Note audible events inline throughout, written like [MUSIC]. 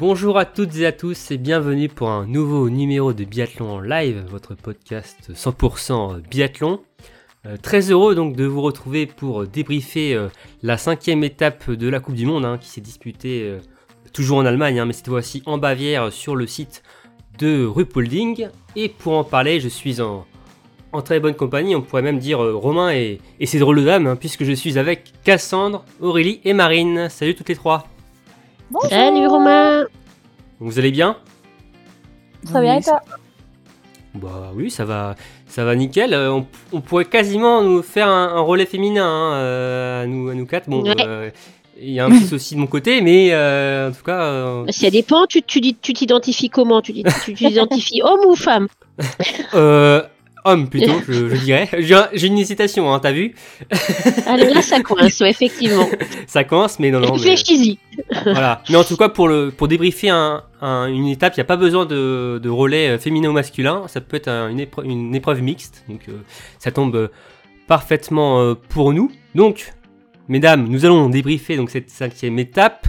Bonjour à toutes et à tous et bienvenue pour un nouveau numéro de Biathlon live, votre podcast 100% biathlon. Euh, très heureux donc de vous retrouver pour débriefer euh, la cinquième étape de la Coupe du Monde hein, qui s'est disputée euh, toujours en Allemagne, hein, mais cette fois-ci en Bavière sur le site de Ruhpolding. Et pour en parler, je suis en, très bonne compagnie, on pourrait même dire Romain et, ses drôles de hein, puisque je suis avec Cassandre, Aurélie et Marine. Salut toutes les trois. Bonjour. Salut Romain Vous allez bien? Très bien et toi? Bah oui, ça va, ça va nickel. Euh, on, on pourrait quasiment nous faire un, un relais féminin hein, euh, à, nous, à nous quatre. Bon, Ouais. euh, il y a un petit souci de mon côté, mais euh, en tout cas, euh, Ça dépend, tu tu dis- tu t'identifies comment? Tu dis- tu tu t'identifies homme ou femme? Euh, homme plutôt, je, je dirais. [LAUGHS] J'ai un- j'ai une hésitation, hein, t'as vu? Alors là, ça coince, ouais, effectivement. [LAUGHS] Ça commence, mais non, non. mais- voilà. Mais en tout cas, pour, le, pour débriefer un- un- une étape, il n'y a pas besoin de, de relais euh, féminin ou masculin. Ça peut être un- une, épreuve, une épreuve mixte. Donc, euh, ça tombe euh, parfaitement euh, pour nous. Donc, mesdames, nous allons débriefer donc, cette cinquième étape.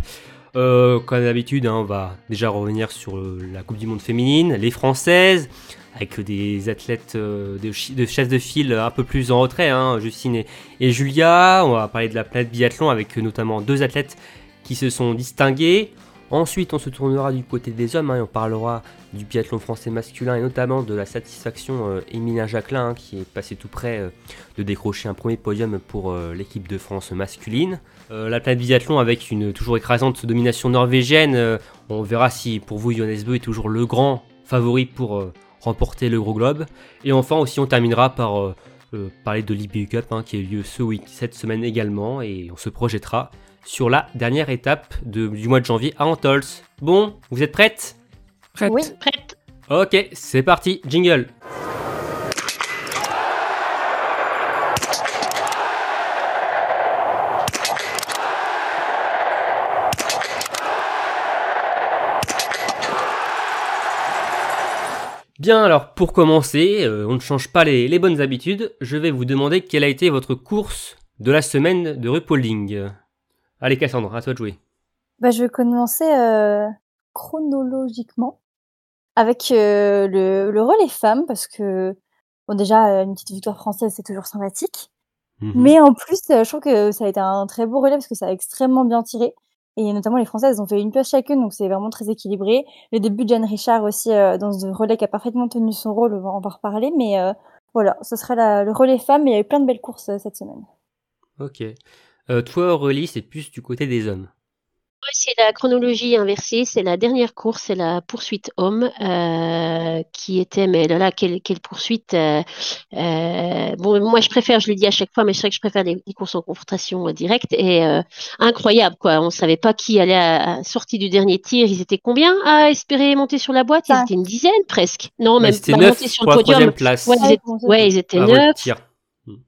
Euh, comme d'habitude, hein, on va déjà revenir sur la Coupe du Monde féminine, les Françaises, avec des athlètes euh, de, chasse de file un peu plus en retrait, hein, Justine et, Julia. On va parler de la planète biathlon avec euh, notamment deux athlètes qui se sont distingués. Ensuite, on se tournera du côté des hommes hein, et on parlera du biathlon français masculin et notamment de la satisfaction euh, Emilien Jacquelin hein, qui est passé tout près euh, de décrocher un premier podium pour l'équipe de France masculine. La planète biathlon avec une toujours écrasante domination norvégienne. on verra si pour vous Johannes Beu est toujours le grand favori pour remporter le gros globe. Et enfin aussi on terminera par euh, euh, parler de l'IBU Cup hein, qui a eu lieu ce week cette semaine également et on se projettera sur la dernière étape de- du mois de janvier à Antols. Bon, vous êtes prêtes? Oui. Prête Ok, c'est parti, jingle. Bien, alors pour commencer, euh, on ne change pas les, les bonnes habitudes, je vais vous demander quelle a été votre course de la semaine de Rupolding. Allez Cassandre, à toi de jouer. Bah, je vais commencer euh, chronologiquement avec euh, le, le relais femmes parce que bon déjà une petite victoire française c'est toujours sympathique, Mhm. mais en plus je trouve que ça a été un très beau relais parce que ça a extrêmement bien tiré et notamment les françaises ont fait une place chacune donc c'est vraiment très équilibré. Le début de Jeanne Richard aussi euh, dans ce relais qui a parfaitement tenu son rôle, on va, en reparler, mais euh, voilà ce serait la- le relais femmes et il y a eu plein de belles courses euh, cette semaine. Ok. Toi, Aurélie, c'est plus du côté des hommes. C'est la chronologie inversée, c'est la dernière course, c'est la poursuite homme euh, qui était, mais là, là quelle, quelle poursuite euh, euh, Bon, moi je préfère, je le dis à chaque fois, mais je sais que je préfère les, les courses en confrontation euh, directe et euh, incroyable quoi. On savait pas qui allait à, à sortie du dernier tir. Ils étaient combien à espérer monter sur la boîte? Ils étaient une dizaine presque. Non, Ouais, même pas 9 monter sur le la podium. troisième place. Ouais, ils étaient, ouais, ils étaient le neuf.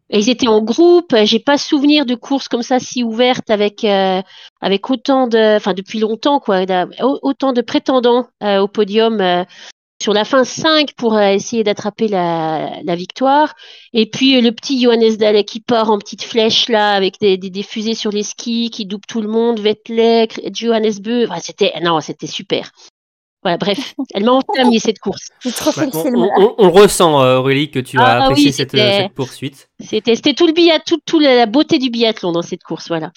Et ils étaient en groupe. J'ai pas souvenir de courses comme ça si ouvertes avec euh, avec autant de, enfin depuis longtemps quoi, autant de prétendants euh, au podium. euh, sur la fin 5 pour essayer d'attraper la, victoire. Et puis le petit Johannes Dalle qui part en petite flèche là avec des fusées sur les skis, qui double tout le monde, Vettel, Johannes Beu. Enfin, c'était non, c'était super. Voilà, bref, elle m'a enflammé [LAUGHS] cette course. Trop le on, ressent, euh, Aurélie, que tu as Ah apprécié oui, cette, euh, cette poursuite. C'était tout le biat, tout, tout la, beauté du biathlon dans cette course, voilà.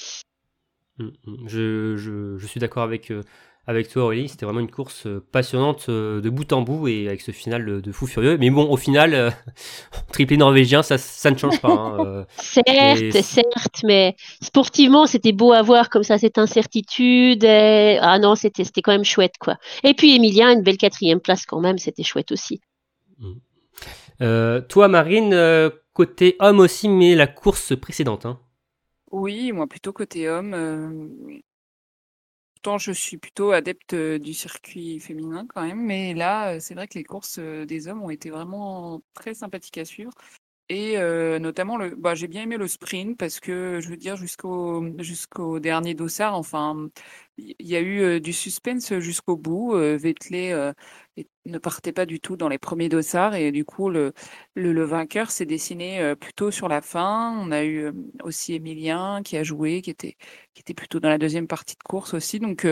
Mm, mm. Je, je- je suis d'accord avec, euh, avec toi, Aurélie. C'était vraiment une course euh, passionnante euh, de bout en bout et avec ce final de, fou furieux. Mais bon, au final, euh, [LAUGHS] triplé norvégien, ça, ça ne change pas. hein, euh. Certes, certes, mais sportivement, c'était beau à voir comme ça, cette incertitude. et- Ah non, c'était c'était quand même chouette, quoi. Et puis Emilia, une belle quatrième place quand même, c'était chouette aussi. Euh, toi, Marine, côté homme aussi, mais la course précédente. Hein. Oui, moi plutôt côté homme. Je suis plutôt adepte du circuit féminin quand même. Mais là, c'est vrai que les courses des hommes ont été vraiment très sympathiques à suivre. Et notamment, le, bah, j'ai bien aimé le sprint parce que, je veux dire, jusqu'au jusqu'au dernier dossard, enfin, il y a eu du suspense jusqu'au bout. Euh, Vettel ne partait pas du tout dans les premiers dossards et du coup, le, le, vainqueur s'est dessiné plutôt sur la fin. On a eu aussi Emilien qui a joué, qui était, qui était plutôt dans la deuxième partie de course aussi. Donc,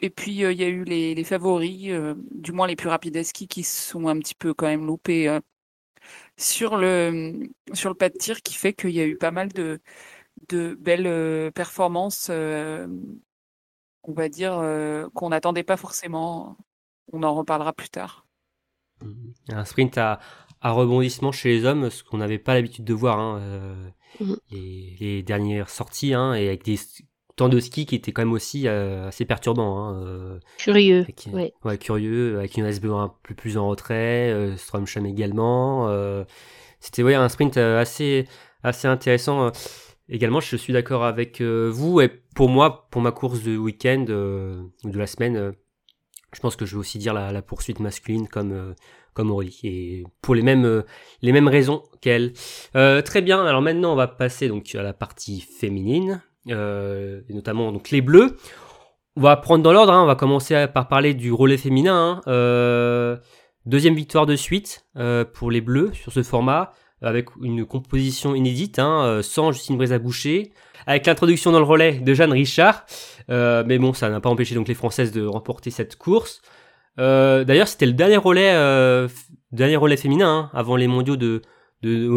et puis, il y a eu les, les favoris, du moins les plus rapides à ski, qui sont un petit peu quand même loupés sur le, sur le pas de tir qui fait qu'il y a eu pas mal de, de belles euh, performances, euh, on va dire, euh, qu'on n'attendait pas forcément. On en reparlera plus tard. Un sprint à, à rebondissement chez les hommes, ce qu'on n'avait pas l'habitude de voir. Hein, mmh. les, dernières sorties, hein, et avec des temps de ski qui était quand même aussi assez perturbant. Hein, curieux. ouais. curieux, avec une SBO un peu plus en retrait, euh, Stromsham également. C'était ouais, un sprint assez, assez intéressant. Également, je suis d'accord avec vous. Et pour moi, pour ma course de week-end ou de la semaine, je pense que je vais aussi dire la, la poursuite masculine comme comme Aurélie et pour les mêmes les mêmes raisons qu'elle. très bien. Alors maintenant, on va passer donc à la partie féminine. Euh, notamment donc les bleus. On va prendre dans l'ordre, hein. on va commencer par parler du relais féminin. Hein. Euh, deuxième victoire de suite euh, pour les bleus sur ce format, avec une composition inédite, hein, sans Justine Brézaboucher, avec l'introduction dans le relais de Jeanne Richard. mais bon, ça n'a pas empêché donc les Françaises de remporter cette course. D'ailleurs, c'était le dernier relais, dernier relais féminin avant les mondiaux de, de.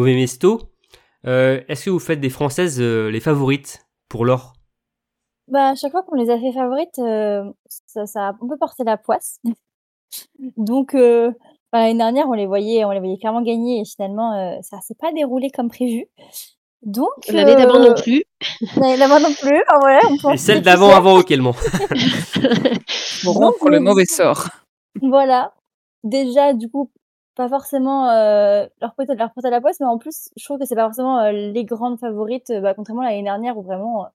Est-ce que vous faites des Françaises les favorites? Pour l'or? Bah, à chaque fois qu'on les a fait favorites, euh, ça, ça, a un peu porté la poisse. [LAUGHS] Donc, euh, bah, l'année dernière, on les voyait, on les voyait clairement gagner et finalement, euh, ça s'est pas déroulé comme prévu. Donc, l'année d'avant non plus. L'année d'avant non plus. Ah on [LAUGHS] et celle d'avant avant auquel [LAUGHS] bon, pour le mauvais sort. Voilà. Déjà, du coup, pas forcément euh, leur porter leur porter la poisse, mais en plus, je trouve que c'est pas forcément euh, les grandes favorites, bah, contrairement à l'année dernière où vraiment, euh,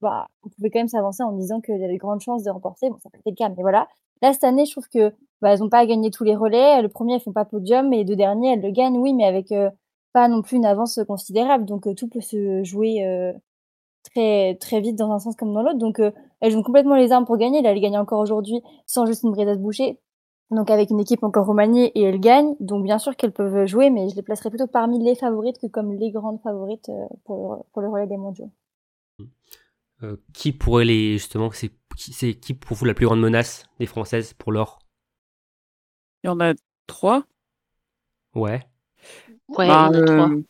bah, on pouvait quand même s'avancer en disant qu'il y avait de grandes chances de remporter. Bon, ça n'a pas été le cas, mais voilà. Là, cette année, je trouve que bah, elles ont pas gagné tous les relais. Le premier, elles font pas podium, et les deux derniers, elles le gagnent, oui, mais avec pas non plus une avance considérable. Donc, tout peut se jouer très très vite dans un sens comme dans l'autre. Donc, elles ont complètement les armes pour gagner. Là, elles gagnent encore aujourd'hui sans Justine se boucher donc avec une équipe encore remaniée et elles gagnent. Donc bien sûr qu'elles peuvent jouer, mais je les placerai plutôt parmi les favorites que comme les grandes favorites euh, pour le, pour le relais des mondiaux. Euh, qui pourrait les justement c'est c'est qui pour vous la plus grande menace des françaises pour l'or? Il y en a trois. Ouais. Ouais, il y en a trois. Euh,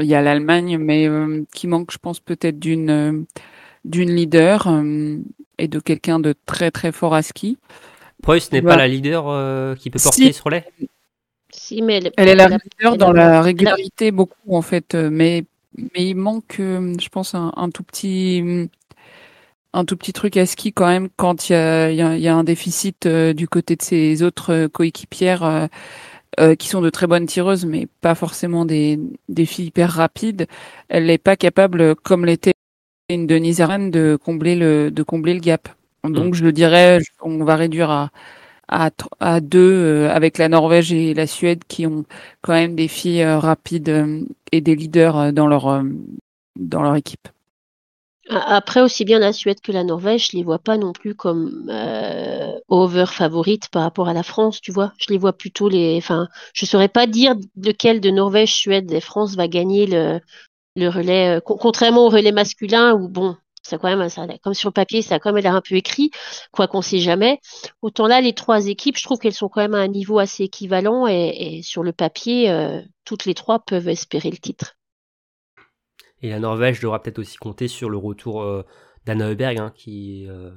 il y a l'Allemagne, mais qui manque, je pense, peut-être d'une d'une leader et de quelqu'un de très très fort à ski. Preuss n'est pas la leader euh, qui peut porter ce relais? Si, mais elle, est la leader dans la régularité beaucoup en fait, euh, mais mais il manque, euh, je pense, un, tout petit un tout petit truc à ski quand même quand il y a, y a, un déficit du côté de ses autres coéquipières qui sont de très bonnes tireuses, mais pas forcément des, des filles hyper rapides. Elle n'est pas capable, comme l'était une Denise Arène, de combler le de combler le gap. Donc, je le dirais, on va réduire à, à, à deux euh, avec la Norvège et la Suède qui ont quand même des filles euh, rapides euh, et des leaders dans leur, dans leur équipe. Après, aussi bien la Suède que la Norvège, je les vois pas non plus comme over favorites par rapport à la France, tu vois. Je les vois plutôt les. Enfin, je saurais pas dire lequel de Norvège, Suède et France va gagner le, le relais, contrairement au relais masculin où bon, comme sur le papier, ça a quand même l'air un peu écrit, quoi qu'on sait jamais. Autant là, les trois équipes, je trouve qu'elles sont quand même à un niveau assez équivalent et, sur le papier, euh, toutes les trois peuvent espérer le titre. Et la Norvège devra peut-être aussi compter sur le retour euh, d'Anna Heuberg, hein, qui euh,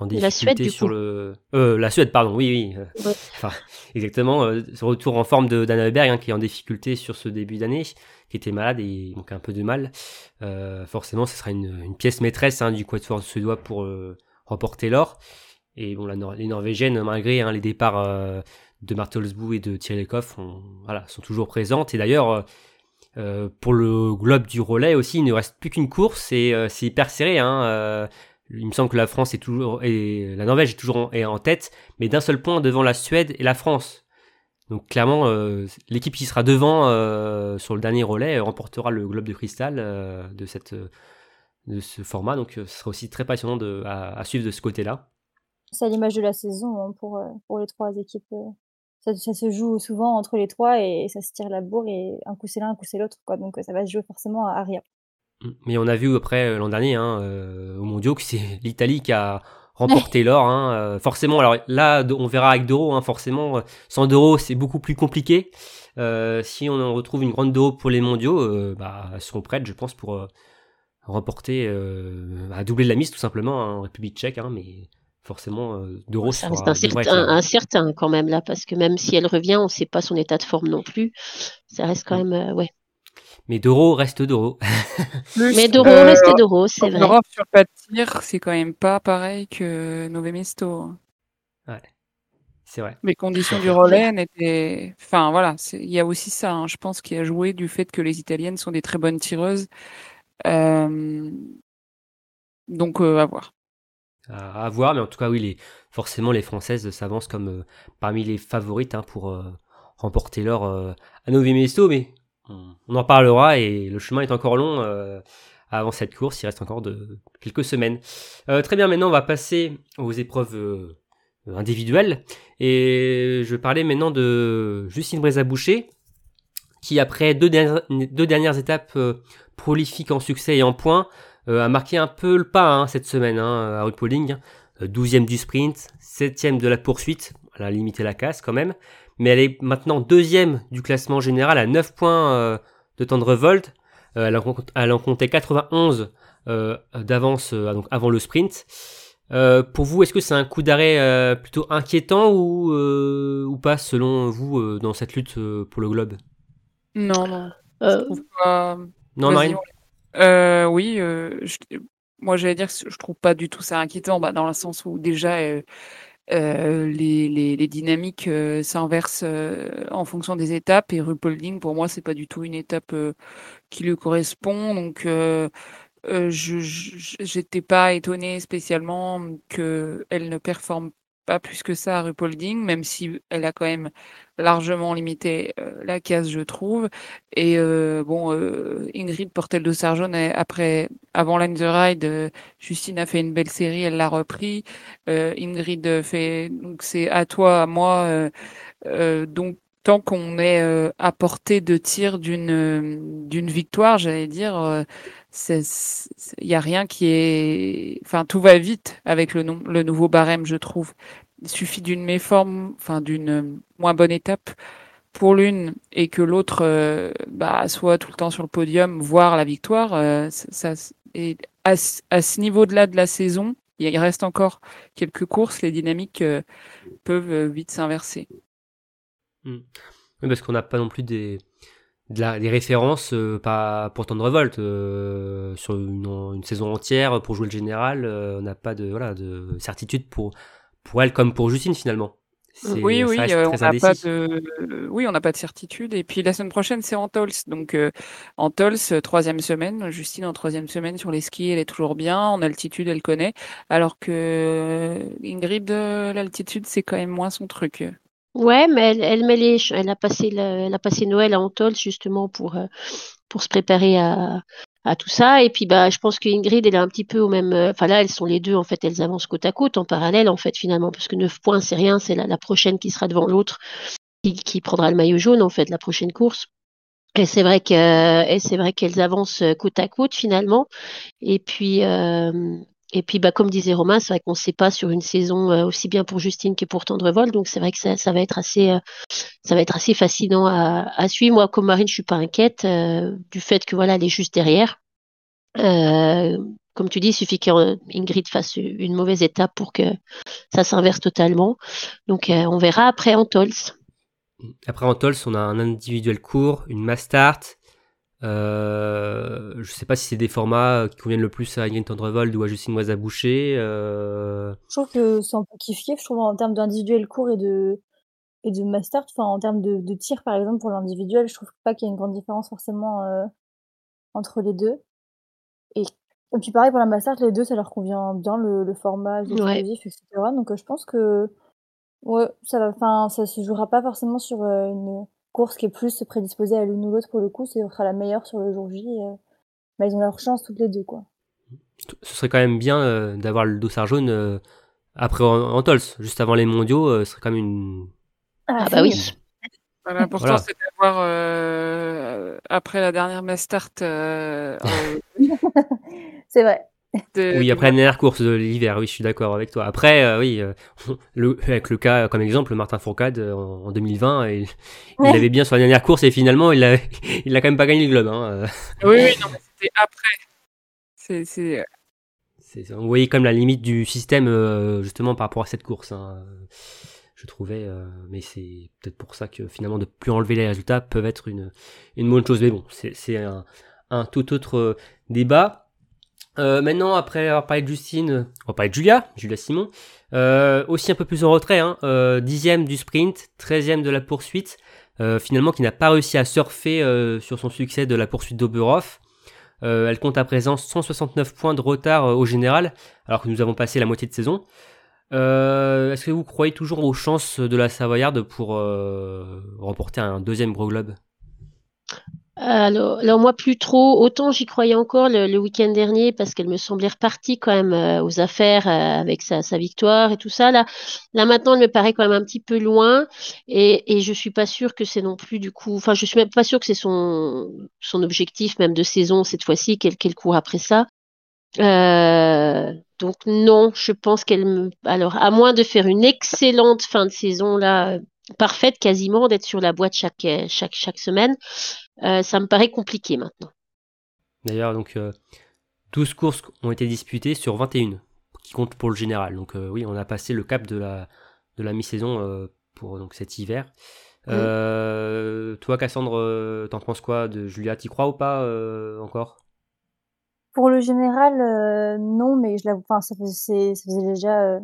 en la Suède, sur le euh, la Suède pardon oui oui [LAUGHS] enfin, exactement euh, ce retour en forme de hein, qui est en difficulté sur ce début d'année qui était malade et donc un peu de mal. Euh, forcément, ce sera une, pièce maîtresse hein, du quatuor suédois pour remporter l'or. Et bon, la les Norvégiennes, malgré hein, les départs de Martelsbou et de Thierry Lecoff, voilà, sont toujours présentes. Et d'ailleurs, pour le globe du relais aussi, il ne reste plus qu'une course et c'est hyper serré. Hein, il me semble que la France est toujours et la Norvège est toujours en, tête, mais d'un seul point devant la Suède et la France. Donc clairement, euh, l'équipe qui sera devant euh, sur le dernier relais euh, remportera le globe de cristal de cette de ce format. Donc ce sera aussi très passionnant à, suivre de ce côté-là. C'est à l'image de la saison hein, pour, pour les trois équipes. Ça, se joue souvent entre les trois et ça se tire la bourre et un coup c'est l'un, un coup c'est l'autre. Donc ça va se jouer forcément à rien. Mais on a vu après l'an dernier hein, euh, au Mondiaux que c'est [LAUGHS] l'Italie qui a remporté l'or. Hein, euh, forcément, alors là, on verra avec Doro. Hein, forcément, euh, sans Doro, c'est beaucoup plus compliqué. Euh, si on en retrouve une grande Doro pour les Mondiaux, euh, bah, elles seront prêtes, je pense, pour remporter, à doubler la mise tout simplement hein, en République Tchèque. Hein, mais forcément, Doro ça reste incertain, incertain quand même là, parce que même si elle revient, on ne sait pas son état de forme non plus. Ça reste quand même, ouais. Mais Doro reste Doro. mais Doro euh, reste Doro, c'est vrai. Doro sur le tir, c'est quand même pas pareil que Nove Mesto. Ouais, c'est vrai. Les conditions [LAUGHS] du relais n'étaient. Enfin voilà, il y a aussi ça, hein, je pense, qui a joué du fait que les Italiennes sont des très bonnes tireuses. Euh... Donc euh, à voir. À, à, voir, mais en tout cas, oui, les... forcément, les Françaises s'avancent comme euh, parmi les favorites hein, pour euh, remporter l'or à Nove Mesto, mais on en parlera et le chemin est encore long euh, avant cette course. Il reste encore de quelques semaines. Euh, très bien, maintenant on va passer aux épreuves euh, individuelles et je vais parler maintenant de Justine Brézaboucher qui après deux dernières, étapes prolifiques en succès et en points a marqué un peu le pas hein, cette semaine hein, à RuPauling. 12e du sprint, 7e de la poursuite, elle a limité la casse quand même mais elle est maintenant deuxième du classement général à 9 points euh, de temps de révolte. Euh, elle, en, elle, en, comptait 91 euh, d'avance donc avant le sprint. pour vous, est-ce que c'est un coup d'arrêt plutôt inquiétant ou, ou pas selon vous dans cette lutte pour le globe? Non, non. Je pas... Non, Marine? euh, Oui, je... moi j'allais dire que je trouve pas du tout ça inquiétant, bah, dans le sens où déjà euh, les, les, les, dynamiques euh, s'inversent euh, en fonction des étapes. Et Rupolding pour moi c'est pas du tout une étape euh, qui lui correspond. Donc je j'étais pas étonnée spécialement que elle ne performe plus que ça à Rupolding, même si elle a quand même largement limité euh, la case, je trouve. Et euh, bon, euh, Ingrid Portel de Sarjon, après, avant Line the Ride, Justine a fait une belle série, elle l'a repris. Ingrid fait, donc c'est à toi, à moi. donc tant qu'on est à portée de tir d'une d'une victoire, j'allais dire, il y a rien qui est, enfin tout va vite avec le, le nouveau barème, je trouve. Il suffit d'une méforme, enfin d'une moins bonne étape pour l'une et que l'autre euh, bah, soit tout le temps sur le podium, voire la victoire. Euh, ça, et à, à ce niveau-là de la saison, il reste encore quelques courses, les dynamiques euh, peuvent vite s'inverser. Mmh. Oui, parce qu'on n'a pas non plus des de la, des références euh, pas pour de révolte euh, sur une, une, saison entière pour jouer le général euh, on n'a pas de voilà de certitude pour pour elle comme pour Justine finalement. Oui oui euh, on n'a pas de oui on n'a pas de certitude. Et puis la semaine prochaine c'est Antols. Donc euh, Antols troisième semaine. Justine en troisième semaine sur les skis elle est toujours bien. En altitude elle connaît. Alors que Ingrid l'altitude c'est quand même moins son truc Ouais, mais elle, elle met les, elle a passé, le, elle a passé Noël à Antol justement pour euh, pour se préparer à, à tout ça. Et puis bah, je pense que Ingrid, elle est un petit peu au même. Euh, enfin là, elles sont les deux en fait, elles avancent côte à côte en parallèle en fait finalement, parce que 9 points c'est rien, c'est la, la prochaine qui sera devant l'autre qui, qui prendra le maillot jaune en fait la prochaine course. Et c'est vrai que, et c'est vrai qu'elles avancent côte à côte finalement. Et puis, euh, et puis, bah, comme disait Romain, c'est vrai qu'on ne sait pas sur une saison euh, aussi bien pour Justine que pour Tendrevol, donc c'est vrai que ça, va être assez, euh, ça va être assez fascinant à, suivre. Moi, comme Marine, je suis pas inquiète euh, du fait que voilà, elle est juste derrière. Comme tu dis, il suffit qu'Ingrid fasse une mauvaise étape pour que ça s'inverse totalement. Donc, on verra après en Tols. Après en Tols, on a un individuel court, une mass start, euh, je sais pas si c'est des formats qui conviennent le plus à Ingrid Tendrevold ou à Justine Moisa-Boucher. Euh... Je trouve que c'est un peu kiff Je trouve en termes d'individuel court et de et de master, enfin en termes de, de tir par exemple pour l'individuel, je trouve pas qu'il y a une grande différence forcément euh, entre les deux. Et Et puis pareil pour la Mastart, les deux, ça leur convient bien le, le format les Ouais. etc. Donc euh, je pense que ouais, ça va, enfin, ça se jouera pas forcément sur euh, une course qui est plus prédisposée à l'une ou l'autre pour le coup, ce sera la meilleure sur le jour J. euh, bah, ils ont leur chance toutes les deux, quoi. Ce serait quand même bien euh, d'avoir le dossard jaune euh, après en, en Tols, juste avant les mondiaux, euh, ce serait quand même une. Ah c'est bah oui. Voilà, L'important, Voilà. c'est d'avoir, euh, après la dernière Mastart, euh, [LAUGHS] euh, C'est vrai. De- Oui, après la dernière course de l'hiver, oui, je suis d'accord avec toi. Après, euh, oui, euh, [LAUGHS] le, avec le cas comme exemple, Martin Fourcade euh, en, en 2020, il, avait bien sur la dernière course et finalement, il a, [LAUGHS] il a quand même pas gagné le globe. Hein. Oui, oui, non, mais c'était après. C'est, on voyait comme la limite du système justement par rapport à cette course. hein, je trouvais, mais c'est peut-être pour ça que finalement de plus enlever les résultats peuvent être une, une bonne chose. Mais bon, c'est un, un tout autre débat. Euh, maintenant, après avoir parlé de Justine, on va parler de Julia, Julia Simon. Euh, aussi un peu plus en retrait, hein, euh, dixième du sprint, treizième de la poursuite. finalement, qui n'a pas réussi à surfer sur son succès de la poursuite d'Oberhof. Elle compte à présent 169 points de retard au général, alors que nous avons passé la moitié de saison. Est-ce que vous croyez toujours aux chances de la Savoyarde pour remporter un deuxième gros globe? Alors, alors moi plus trop. Autant j'y croyais encore le, le week-end dernier parce qu'elle me semblait repartie quand même euh, aux affaires euh, avec sa, sa victoire et tout ça. Là, là maintenant, elle me paraît quand même un petit peu loin et, et je suis pas sûre que c'est non plus du coup. Enfin, je suis même pas sûre que c'est son son objectif même de saison cette fois-ci qu'elle court après ça. Euh, donc non, je pense qu'elle. Alors à moins de faire une excellente fin de saison là, parfaite quasiment, d'être sur la boîte chaque chaque chaque semaine. Euh, ça me paraît compliqué maintenant. D'ailleurs, donc euh, 12 courses ont été disputées sur 21 qui comptent pour le général. Donc euh, oui, on a passé le cap de la de la mi-saison euh, pour donc cet hiver. Euh, Toi, Cassandre, euh, t'en penses quoi de Julia? T'y crois ou pas euh, encore? Pour le général, euh, non, mais je la, enfin, ça faisait, ça faisait déjà euh,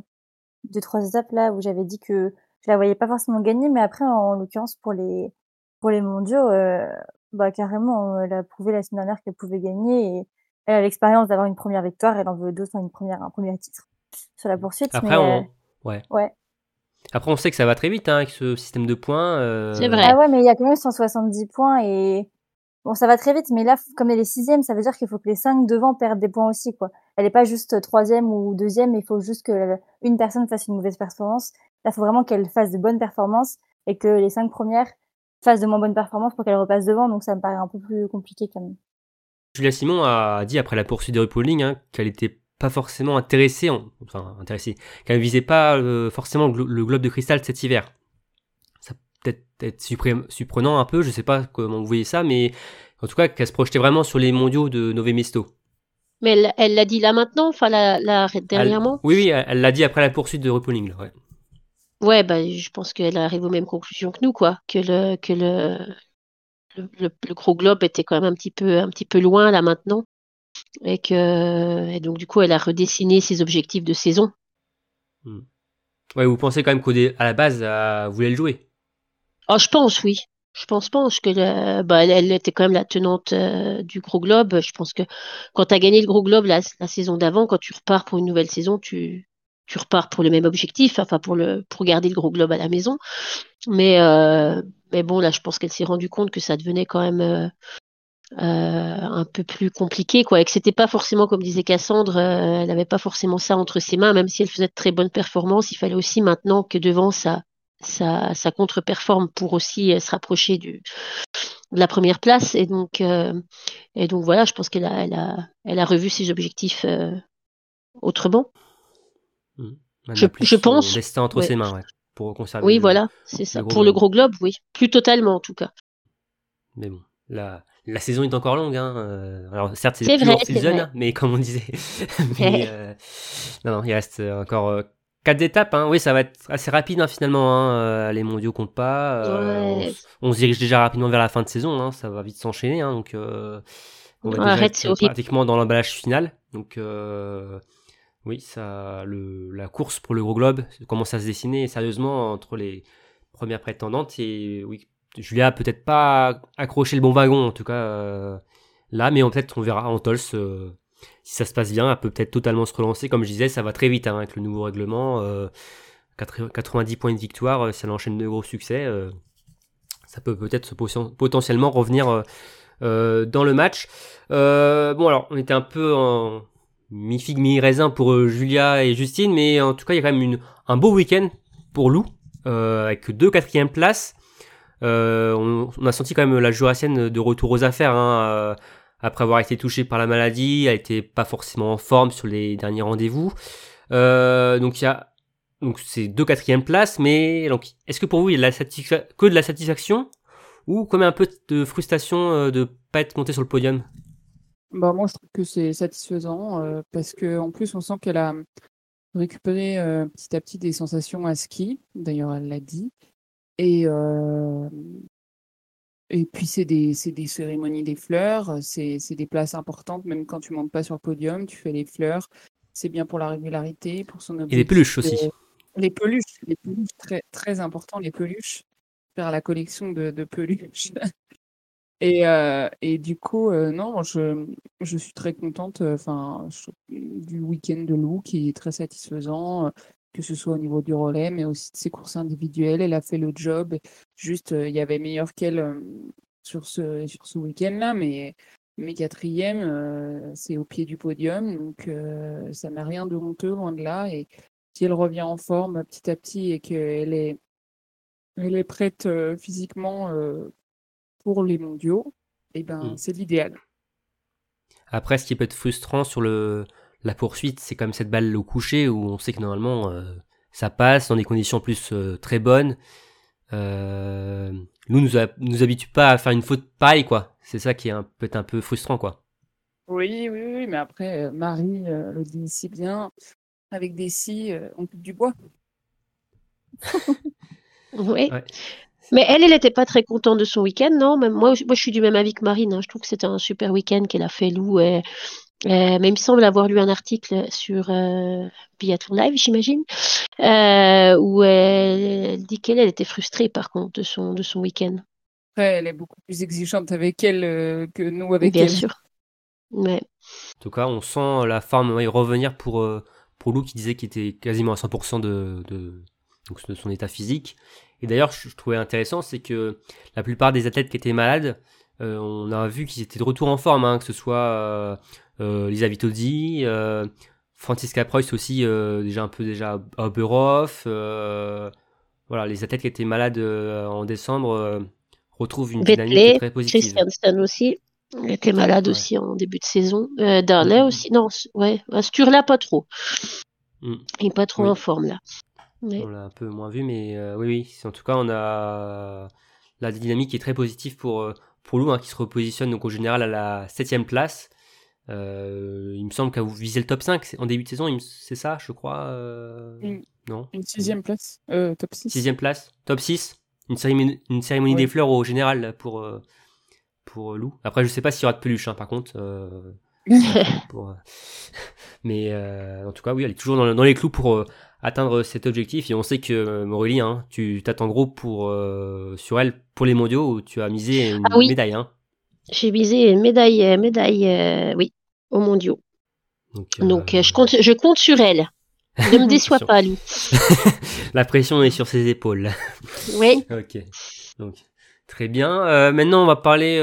deux trois étapes là où j'avais dit que je la voyais pas forcément gagner, mais après, en, l'occurrence pour les pour les mondiaux, euh, bah carrément, elle a prouvé la semaine dernière qu'elle pouvait gagner et elle a l'expérience d'avoir une première victoire, elle en veut deux, enfin une première, un premier titre sur la poursuite. Après, mais, on... euh, ouais. ouais. Après, on sait que ça va très vite hein, avec ce système de points. euh, C'est vrai. Ah ouais, mais il y a quand même 170 points et bon, ça va très vite, mais là, comme elle est sixième, ça veut dire qu'il faut que les cinq devant perdent des points aussi, quoi. Elle est pas juste troisième ou deuxième, il faut juste que une personne fasse une mauvaise performance. Là, il faut vraiment qu'elle fasse de bonnes performances et que les cinq premières fassent de moins bonnes performances pour qu'elle repasse devant, donc ça me paraît un peu plus compliqué quand même. Julia Simon a dit après la poursuite de RuPauling hein, qu'elle était pas forcément intéressée, en- enfin intéressée, qu'elle visait pas euh, forcément le, glo- le globe de cristal cet hiver. Ça peut être surprenant un peu, je sais pas comment vous voyez ça, mais en tout cas qu'elle se projetait vraiment sur les mondiaux de Nové Mesto. Mais elle l'a dit là maintenant, enfin dernièrement. Elle- oui, oui, elle elle l'a dit après la poursuite de RuPauling. là, ouais. Ouais, bah je pense qu'elle arrive aux mêmes conclusions que nous, quoi. Que le que le le, le- le gros globe était quand même un petit peu un petit peu loin là maintenant et que et donc du coup elle a redessiné ses objectifs de saison. Ouais, vous pensez quand même qu'à la base, elle voulait le jouer? Oh, je pense, oui. Je pense, pense que le- bah, elle, elle était quand même la tenante euh, du gros globe. Je pense que quand tu as gagné le gros globe la, la saison d'avant, quand tu repars pour une nouvelle saison, tu, tu repars pour le même objectif, enfin pour le pour garder le gros globe à la maison. Mais euh, mais bon, là, je pense qu'elle s'est rendue compte que ça devenait quand même euh, euh, un peu plus compliqué, quoi, et que c'était pas forcément, comme disait Cassandre, euh, elle n'avait pas forcément ça entre ses mains, même si elle faisait de très bonnes performances. Il fallait aussi maintenant que devant ça ça, ça contre-performe pour aussi euh, se rapprocher du, de la première place. Et donc, et donc voilà, je pense qu'elle a, elle a, elle a revu ses objectifs autrement. Je- je pense. destin entre Ouais. ses mains, ouais, pour conserver. Oui, le- voilà, c'est ça. le Pour le globe. gros globe, oui. Plus totalement, en tout cas. Mais bon, la, la saison est encore longue. Hein. euh, Alors certes, c'est vrai. hein, mais comme on disait, [LAUGHS] mais, euh, non, non, il reste encore euh, quatre étapes. Hein. Oui, ça va être assez rapide hein, finalement. Hein. euh, les mondiaux comptent pas. euh, on Ouais. se dirige déjà rapidement vers la fin de saison. Hein. Ça va vite s'enchaîner. Hein, donc, euh, on va déjà Arrête, être pratiquement dans l'emballage final. Donc, euh, oui, ça, la course pour le gros globe commence à se dessiner sérieusement entre les premières prétendantes et oui, Julia peut-être pas accroché le bon wagon en tout cas euh, là, mais peut-être on verra en Tols euh, si ça se passe bien, elle peut peut-être totalement se relancer. Comme je disais, ça va très vite hein, avec le nouveau règlement. 90 points de victoire, elle enchaîne de gros succès, ça peut peut-être potentiellement revenir dans le match. bon alors, on était un peu en mi-figue, mi-raisin pour Julia et Justine, mais en tout cas, il y a quand même un beau week-end pour Lou, avec deux quatrièmes places. Euh, on, a senti quand même la Jurassienne de retour aux affaires. Hein, euh, après avoir été touchée par la maladie, elle était pas forcément en forme sur les derniers rendez-vous. Euh, donc il y a donc c'est deux quatrièmes places, mais est-ce que pour vous il y a que de la satisfaction? Ou comme un peu de frustration de pas être monté sur le podium? Bah moi je trouve que c'est satisfaisant parce que en plus on sent qu'elle a récupéré petit à petit des sensations à ski. D'ailleurs elle l'a dit. Et, et puis, c'est des, des cérémonies des fleurs, c'est des places importantes, même quand tu montes pas sur le podium, tu fais les fleurs. C'est bien pour la régularité, pour son Et les peluches aussi. Les peluches, les peluches, très, très important, les peluches. Faire la collection de, de peluches. [LAUGHS] et, et du coup, non, je, suis très contente enfin, du week-end de Lou qui est très satisfaisant que ce soit au niveau du relais, mais aussi de ses courses individuelles. Elle a fait le job. Juste, euh, il y avait meilleur qu'elle euh, sur ce, sur ce week-end-là, mais, mais quatrième, euh, c'est au pied du podium. Donc, ça n'a rien de honteux, loin de là. Et si elle revient en forme petit à petit et qu'elle est, elle est prête physiquement pour les mondiaux, et eh ben, mm. c'est l'idéal. Après, ce qui peut être frustrant sur le, la poursuite, c'est comme cette balle au coucher où on sait que normalement euh, ça passe dans des conditions plus euh, très bonnes. Euh, nous, nous, nous habitue pas à faire une faute pareille, quoi. C'est ça qui est peut être un peu frustrant, quoi. Oui, oui, oui, mais après, Marie le dit si bien, avec des scies, on coupe du bois. [LAUGHS] oui. Mais elle, elle n'était pas très contente de son week-end, non? Moi, moi, je suis du même avis que Marine. Hein. Je trouve que c'était un super week-end qu'elle a fait, Lou. Et euh, mais il me semble avoir lu un article sur euh, Biathlon Live, j'imagine, euh, où elle, dit qu'elle était frustrée par contre de son, de son week-end. elle est beaucoup plus exigeante avec elle euh, que nous avec Bien elle. Bien sûr. Ouais. En tout cas, on sent la forme revenir pour, pour Lou qui disait qu'il était quasiment à 100% de, de, donc, de son état physique. Et d'ailleurs, je, je trouvais intéressant, c'est que la plupart des athlètes qui étaient malades, on a vu qu'ils étaient de retour en forme, hein, que ce soit euh, Lisa Vitozzi, euh, Francisca Preuss aussi, euh, déjà un peu déjà Oberhof. voilà, les athlètes qui étaient malades en décembre retrouvent une dynamique très positive. Christiansen aussi. Il était malade aussi en début de saison. Euh, Darley mm-hmm. aussi, non, ouais. Sturla pas trop. Mm. Il n'est pas trop en forme là. On l'a un peu moins vu, mais oui, oui. En tout cas, on a la dynamique est très positive pour pour Lou, hein, qui se repositionne donc au général à la septième place. Euh, il me semble qu'à vous visez le top 5 en début de saison, c'est ça, je crois. Euh... non? Une sixième place. Euh, top 6. Sixième place. Top 6. Une cérémonie, une cérémonie des fleurs au général pour, euh, pour Lou. Après, je sais pas s'il y aura de peluche, hein, par contre. Euh, [LAUGHS] pour, [LAUGHS] mais en tout cas, oui, elle est toujours dans, dans les clous pour atteindre cet objectif. Et on sait que Morelli, hein, tu t'attends gros pour, sur elle pour les mondiaux où tu as misé une ah médaille. Hein. J'ai misé une médaille, médaille oui, aux mondiaux. Donc, euh, euh, je, compte, je compte sur elle. Ne me [LAUGHS] déçois pas, lui. [LAUGHS] La pression est sur ses épaules. [LAUGHS] Oui. ok. Donc, très bien. Euh, maintenant, on va parler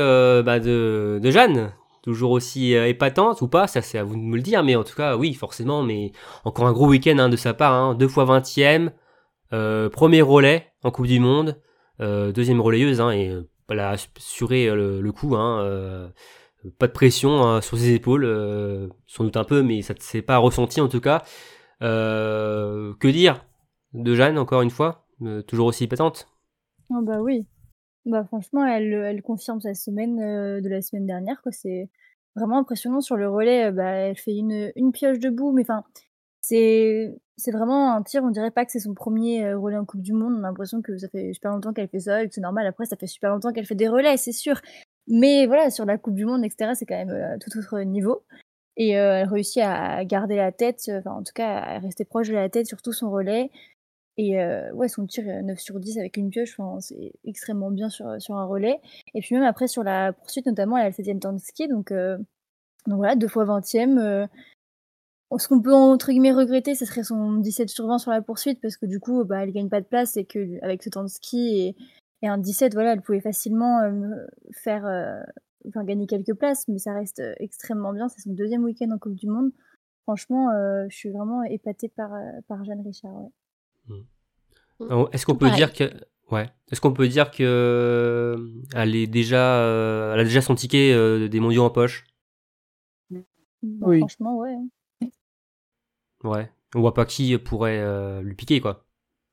bah, de, de, Jeanne. Toujours aussi épatante ou pas, ça c'est à vous de me le dire, mais en tout cas, oui, forcément. Mais encore un gros week-end hein, de sa part. Hein. Deux fois 20 e premier relais en Coupe du Monde. deuxième relayeuse. Hein, et elle a assuré le, coup. Pas de pression sur ses épaules, euh, sans doute un peu, mais ça ne s'est pas ressenti en tout cas. Euh, que dire de Jeanne, encore une fois euh, Toujours aussi pétante oh Bah oui. Bah franchement, elle, elle confirme sa semaine de la semaine dernière. C'est vraiment impressionnant sur le relais. bah, elle fait une, pioche debout, mais enfin, c'est vraiment un tir. On dirait pas que c'est son premier relais en Coupe du Monde. On a l'impression que ça fait super longtemps qu'elle fait ça et que c'est normal. Après, ça fait super longtemps qu'elle fait des relais, c'est sûr. Mais voilà, sur la Coupe du Monde, etc., c'est quand même euh, tout autre niveau. Et euh, elle réussit à garder la tête, enfin en tout cas à rester proche de la tête sur tout son relais. Et euh, ouais, son tir 9 sur 10 avec une pioche, c'est extrêmement bien sur, sur un relais. Et puis même après sur la poursuite, notamment, elle a le 7 temps de ski, donc Donc voilà, deux fois 20e. euh, ce qu'on peut entre guillemets regretter, ce serait son 17 sur 20 sur la poursuite, parce que du coup, bah, elle gagne pas de place et que avec ce temps de ski et, et un 17, voilà, elle pouvait facilement euh, faire, euh, gagner quelques places, mais ça reste euh, extrêmement bien. C'est son deuxième week-end en Coupe du Monde. Franchement, euh, je suis vraiment épatée par, euh, par Jeanne Richard. Ouais. Alors, Est-ce qu'on peut pareil. dire que ouais, est-ce qu'on peut dire que euh, elle est déjà euh, elle a déjà son ticket euh, des mondiaux en poche? Bah, Oui. Franchement, ouais. Ouais. On voit pas qui pourrait euh, lui piquer quoi.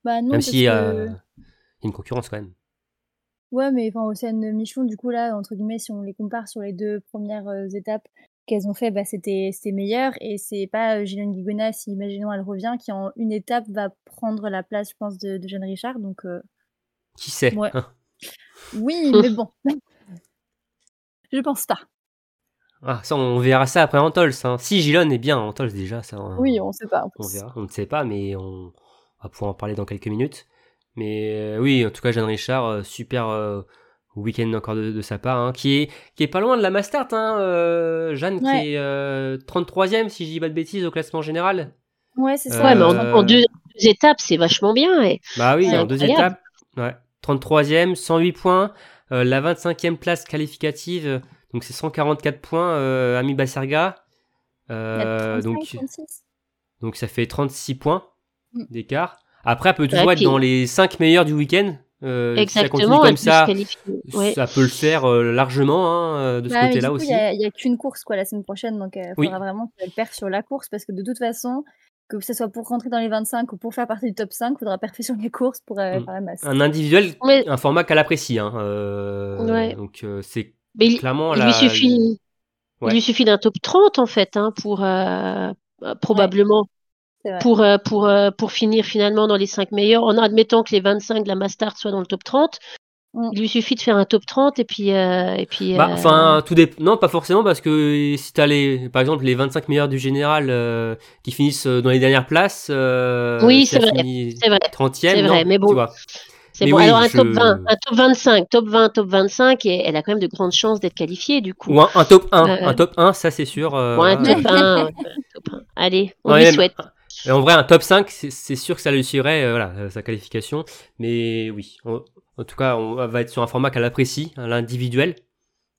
Bah non, Même parce si euh, que- il y a une concurrence quand même. Ouais, mais enfin, Océane Michon, du coup, là, entre guillemets, si on les compare sur les deux premières euh, étapes qu'elles ont fait, bah, c'était meilleur. Et c'est pas euh, Gillian Guigona, si imaginons elle revient, qui en une étape va prendre la place, je pense, de, de Jeanne Richard. Donc, euh, Qui sait? Ouais. hein [LAUGHS] oui, mais bon. [LAUGHS] je pense pas. Ah, ça on verra ça après Antols. Hein. Si Gilon est bien en Antols déjà, ça. on- Oui, on sait pas. On verra, on ne sait pas, mais on va pouvoir en parler dans quelques minutes. Mais euh, oui, en tout cas, Jeanne Richard, euh, super week-end encore de, de sa part, hein, qui est qui est pas loin de la Mastart, hein, euh, Jeanne, Ouais. qui est euh, 33e, si je dis pas de bêtises, au classement général. Ouais, c'est ça. Ouais, mais en, Euh, en deux, deux étapes, c'est vachement bien. Et... Bah oui, Ouais, en deux étapes. Ouais. 33e, 108 points. Euh, la 25e place qualificative, donc c'est 144 points, euh, Ami Basserga. Il y a Euh, 35, donc, 36. donc ça fait 36 points Mm. d'écart. Après, elle peut toujours Ouais, être puis- dans les 5 meilleurs du week-end. Euh, si ça continue Exactement, comme ça. Ouais. ça peut le faire euh, largement hein, euh, de ce Bah, côté-là aussi. Il n'y a, il qu'une course quoi, la semaine prochaine, donc il Oui. faudra vraiment qu'elle perd sur la course, parce que de toute façon, que ce soit pour rentrer dans les 25 ou pour faire partie du top 5, il faudra perfer sur les courses pour euh, Mm. faire la masse. Un individuel, Mais- un format qu'elle apprécie. Hein, euh, Ouais. Donc euh, c'est il, clairement il la. lui suffit, Ouais. il lui suffit d'un top 30 en fait, hein, pour euh, euh, probablement. Pour euh, pour euh, pour finir finalement dans les 5 meilleurs, en admettant que les 25 de la Mastart soient dans le top 30. Mm. Il lui suffit de faire un top 30 et puis euh, et puis. Bah, euh, enfin, tout dépend. Non, pas forcément, parce que si t'as les, par exemple, les 25 meilleurs du général euh, qui finissent dans les dernières places. euh, Oui, c'est vrai, c'est vrai, 30e, c'est non, vrai, mais bon, tu vois. bon. oui, Alors un je- top 20, un top 25, top 20, top 25, et elle a quand même de grandes chances d'être qualifiée du coup. Ou un, un top 1, Euh, un top 1, ça c'est sûr. euh, Ou un voilà. top 1, ouais, un top 1. Allez, on Ouais, lui même- souhaite. Et en vrai, un top 5, c'est sûr que ça réussirait euh, voilà, euh, sa qualification. Mais oui, en tout cas, on va être sur un format qu'elle apprécie, hein, l'individuel.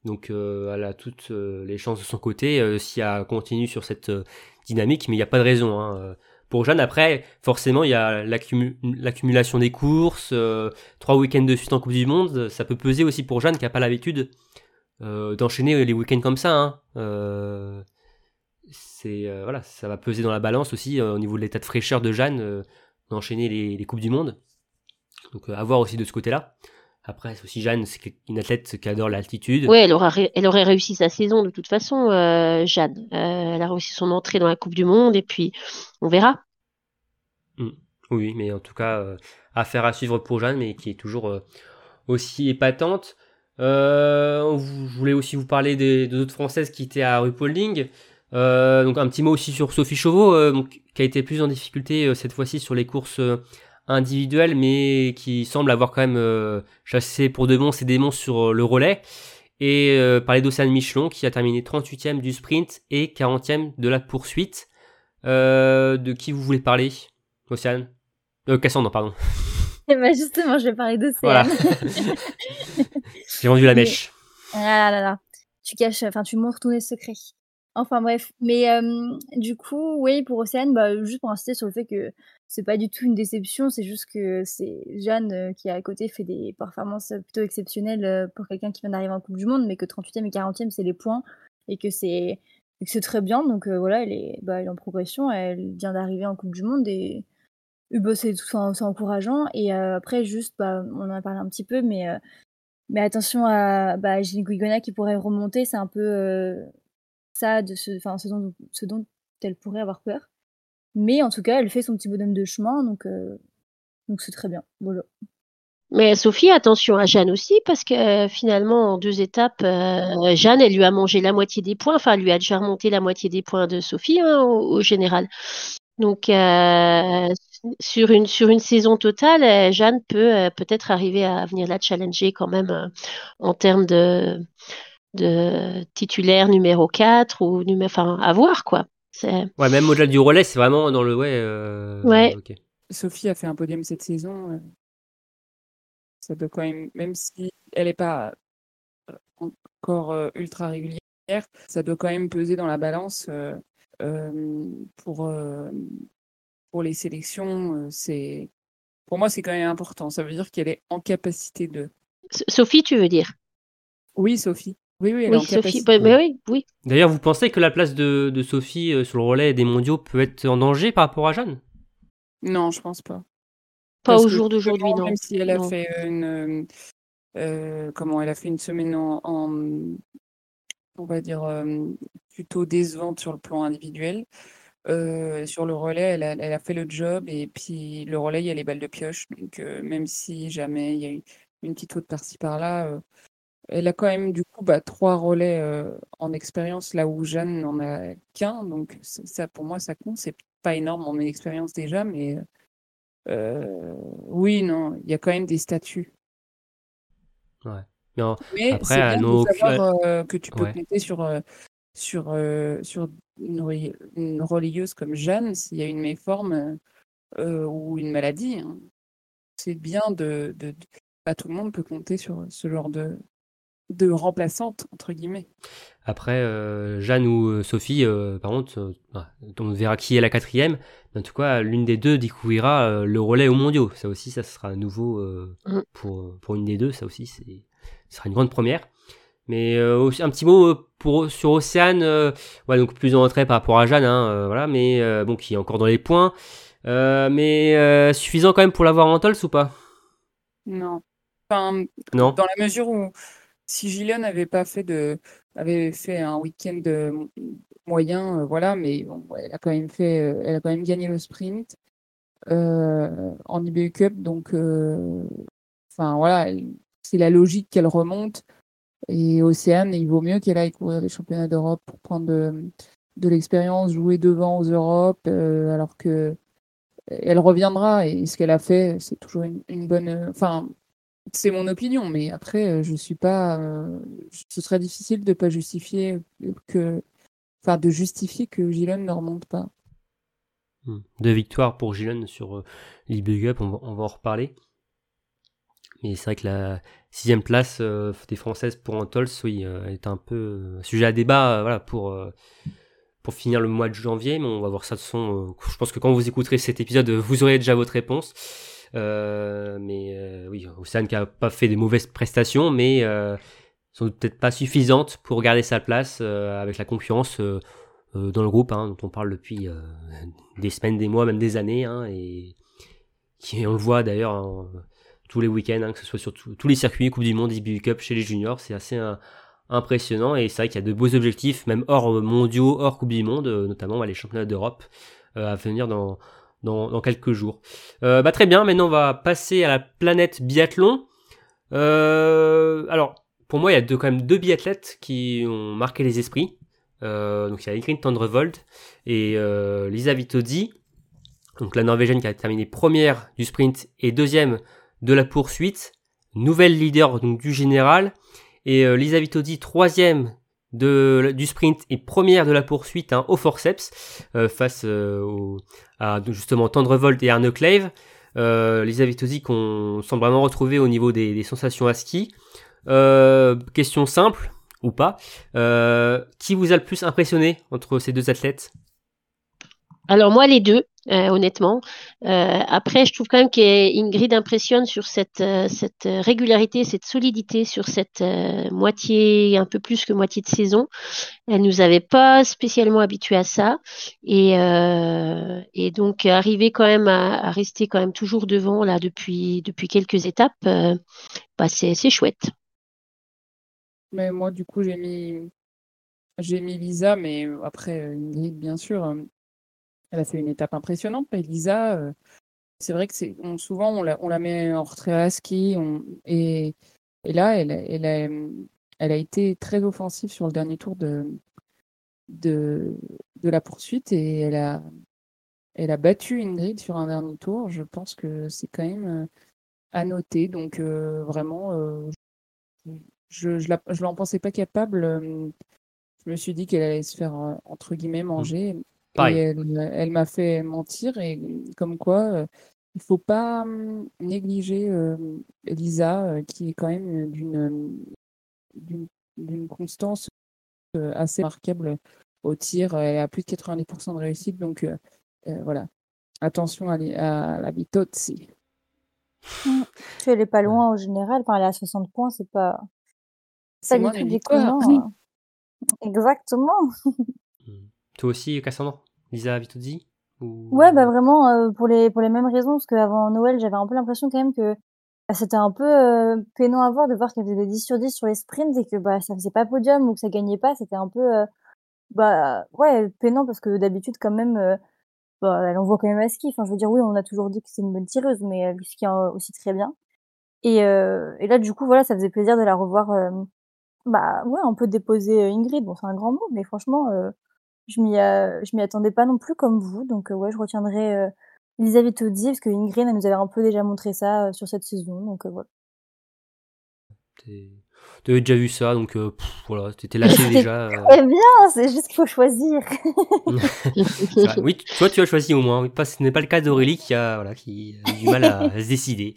Donc, euh, elle a toutes euh, les chances de son côté euh, si elle continue sur cette euh, dynamique. Mais il n'y a pas de raison. hein, euh. Pour Jeanne, après, forcément, il y a l'accumu- l'accumulation des courses, euh, trois week-ends de suite en Coupe du Monde. Ça peut peser aussi pour Jeanne qui n'a pas l'habitude euh, d'enchaîner les week-ends comme ça. Hein. Euh, c'est euh, voilà, ça va peser dans la balance aussi euh, au niveau de l'état de fraîcheur de Jeanne euh, d'enchaîner les, les coupes du monde. Donc à voir aussi de ce côté-là. Après c'est aussi Jeanne, c'est une athlète qui adore l'altitude. Ouais, elle, aura ré- elle aurait réussi sa saison de toute façon, Jeanne. Elle a réussi son entrée dans la Coupe du Monde et puis on verra. Oui, mais en tout cas affaire à suivre pour Jeanne, mais qui est toujours aussi épatante. Euh, je voulais aussi vous parler des, des autres françaises qui étaient à Rupolding. Euh, donc un petit mot aussi sur Sophie Chauveau, euh, donc, qui a été plus en difficulté euh, cette fois-ci sur les courses individuelles, mais qui semble avoir quand même chassé pour de bon ses démons sur le relais. Et parler d'Océane Michelon qui a terminé 38e du sprint et 40e de la poursuite. De qui vous voulez parler, Océane? Cassandre, pardon. [LAUGHS] Et bah justement, je vais parler de Voilà. [LAUGHS] J'ai vendu la mèche. Ah là là. Tu caches, enfin, tu montres tous les secrets. Enfin bref, mais du coup, oui, pour Océane, bah, juste pour insister sur le fait que c'est pas du tout une déception, c'est juste que c'est Jeanne euh, qui à côté fait des performances plutôt exceptionnelles euh, pour quelqu'un qui vient d'arriver en Coupe du Monde, mais que 38e et 40e c'est les points et que c'est très bien. Donc euh, voilà, elle est, bah, elle est en progression, elle vient d'arriver en Coupe du Monde et, et bah, c'est encourageant. Et euh, après, juste, bah, on en a parlé un petit peu, mais attention à bah, Gilles Guigona qui pourrait remonter, c'est un peu de ce, ce, dont, ce dont elle pourrait avoir peur. Mais en tout cas, elle fait son petit bonhomme de chemin, donc euh, donc c'est très bien. Voilà. Mais Sophie, attention à Jeanne aussi, parce que euh, finalement, en deux étapes, euh, Jeanne, elle lui a mangé la moitié des points, enfin, elle lui a déjà remonté la moitié des points de Sophie hein, au, général. Donc, sur une sur une saison totale, Jeanne peut peut-être arriver à venir la challenger quand même en termes de de titulaire numéro 4 ou numéro, enfin, à voir quoi. C'est Ouais, même au-delà du relais, c'est vraiment dans le. Ouais. euh, Ouais. Sophie a fait un podium cette saison. euh, Ça doit quand même, même si elle n'est pas encore euh, ultra régulière, ça doit quand même peser dans la balance euh, pour, euh, pour les sélections. c'est, pour moi, c'est quand même important. Ça veut dire qu'elle est en capacité de. Sophie, tu veux dire? Oui, Sophie. Oui, oui, Oui, Sophie. Bah, mais oui, oui. D'ailleurs, vous pensez que la place de, de Sophie euh, sur le relais des mondiaux peut être en danger par rapport à Jeanne? Non, je pense pas. Pas Parce au jour d'aujourd'hui, non. Même si elle a Non. fait une, euh, euh, comment, elle a fait une semaine en, en- on va dire, euh, plutôt décevante sur le plan individuel. euh, sur le relais, elle a, elle a fait le job et puis le relais, il y a les balles de pioche. Donc, euh, même si jamais il y a eu une petite faute par-ci par-là, euh, elle a quand même du coup bah, trois relais euh, en expérience là où Jeanne n'en a qu'un. Donc, ça, pour moi, ça compte. C'est pas énorme en expérience déjà, mais euh, oui, non, il y a quand même des statuts. Non. Mais Après, à bien nos de savoir euh, que tu peux Ouais. compter sur, euh, sur, euh, sur une, une relayeuse comme Jeanne s'il y a une méforme euh, euh, ou une maladie. hein. C'est bien de, de, de- Pas tout le monde peut compter sur ce genre de, de remplaçante, entre guillemets. Après, euh, Jeanne ou euh, Sophie, euh, par contre, euh, bah, on verra qui est la quatrième. En tout cas, l'une des deux découvrira euh, le relais aux mondiaux. Ça aussi, ça sera nouveau euh, Mm. pour, pour une des deux. Ça aussi, c'est, ce sera une grande première. Mais euh, aussi, un petit mot pour, sur Océane. euh, ouais, donc plus en retrait par rapport à Jeanne. Hein, euh, voilà, mais euh, bon, qui est encore dans les points. Euh, mais euh, suffisant quand même pour l'avoir en tols ou pas? Non. Enfin, Non dans la mesure où si Gillian n'avait pas fait de avait fait un week-end euh, moyen, euh, voilà, mais bon, elle a quand même fait, euh, elle a quand même gagné le sprint en IBU Cup, donc enfin voilà, c'est la logique qu'elle remonte. Et Océane, il vaut mieux qu'elle aille courir les championnats d'Europe pour prendre de, l'expérience, jouer devant aux Europes, alors que elle reviendra. Et ce qu'elle a fait, c'est toujours une, bonne. Enfin, c'est mon opinion, mais après, euh, je suis pas. euh, ce serait difficile de pas justifier que. Enfin, de justifier que Gillian ne remonte pas. Hmm. Deux victoires pour Gillen sur euh, Cup, on va, en reparler. Mais c'est vrai que la sixième place euh, des Françaises pour Antols, oui, est un peu sujet à débat voilà, pour, pour finir le mois de janvier. Mais on va voir ça de son. je pense que quand vous écouterez cet épisode, vous aurez déjà votre réponse. Euh, mais euh, oui, Océane qui a pas fait des mauvaises prestations, mais euh, sans doute peut-être pas suffisantes pour garder sa place avec la concurrence dans le groupe, hein, dont on parle depuis des semaines, des mois, même des années, hein, et qui, on le voit d'ailleurs hein, tous les week-ends, que ce soit sur tous les circuits, Coupe du Monde, IBU Cup chez les juniors, c'est assez impressionnant, et c'est vrai qu'il y a de beaux objectifs, même hors mondiaux, hors Coupe du Monde, notamment les championnats d'Europe à venir dans, dans, quelques jours. Euh, bah, très bien, maintenant on va passer à la planète biathlon. Euh, alors, pour moi, il y a quand même deux biathlètes qui ont marqué les esprits. Euh, donc il y a Ingrid Tendrevold et Lisa Vitodi, donc la Norvégienne qui a terminé première du sprint et deuxième de la poursuite, nouvelle leader du général, et Lisa Vitodi troisième de, du sprint et première de la poursuite hein, au forceps euh, face euh, au- à justement Tendrevold et Arne Clave. Euh, Lisa Vitodi qu'on semble vraiment retrouver au niveau des, des sensations à ski. Euh, question simple ou pas. Euh, qui vous a le plus impressionné entre ces deux athlètes? Alors moi les deux, euh, honnêtement. Euh, après, je trouve quand même qu'Ingrid impressionne sur cette, euh, régularité, cette solidité sur cette moitié, un peu plus que moitié de saison. Elle nous avait pas spécialement habitués à ça, et, donc arriver quand même à, rester quand même toujours devant là depuis quelques étapes, bah c'est chouette. Mais moi, du coup, j'ai mis, j'ai mis Lisa, mais après, Ingrid, bien sûr, euh, elle a fait une étape impressionnante. Mais Lisa, euh, c'est vrai que souvent, on la, met en retrait à ski. Et, là, elle, a- été très offensive sur le dernier tour de, la poursuite et elle a, elle a battu Ingrid sur un dernier tour. Je pense que c'est quand même euh, à noter. Donc, euh, vraiment, euh, je la- je l'en pensais pas capable. Je me suis dit qu'elle allait se faire entre guillemets manger. Et elle, elle m'a fait mentir et comme quoi euh, il faut pas hum, négliger euh, Lisa euh, qui est quand même d'une d'une constance euh, assez remarquable au tir. Elle a plus de 90% de réussite donc euh, euh, voilà. Attention à, la Vitozzi. Puis elle est pas loin en général. Enfin, elle est à 60 points, c'est pas, C'est pas moins du des tout hein. Exactement. [LAUGHS] Toi aussi, Cassandre Lisa Vitozzi Ou- Ouais, bah vraiment euh, pour les pour les mêmes raisons parce qu'avant Noël, j'avais un peu l'impression quand même que bah, c'était un peu euh, peinant à voir de voir qu'elle faisait des 10 sur 10 sur les sprints et que bah ça faisait pas podium ou que ça gagnait pas, c'était un peu euh, bah ouais, peinant parce que d'habitude quand même euh, bah, elle envoie quand même à ski. Enfin, je veux dire oui, on a toujours dit que c'est une bonne tireuse mais elle skie aussi très bien. Et et là du coup voilà, ça faisait plaisir de la revoir bah ouais, un peu déposer Ingrid. Bon, c'est un grand mot mais franchement je m'y euh, je m'y attendais pas non plus comme vous donc euh, ouais je retiendrai euh, Elisabeth Toddy parce que Ingrid elle nous avait un peu déjà montré ça sur cette saison donc voilà T'es- T'avais déjà vu ça, donc euh, pff, voilà, t'étais [LAUGHS] lâché déjà. euh. très bien c'est juste qu'il faut choisir. [LAUGHS] Oui, toi tu as choisi au moins. Ce n'est pas le cas d'Aurélie qui a, voilà, qui a du mal à [LAUGHS] se décider.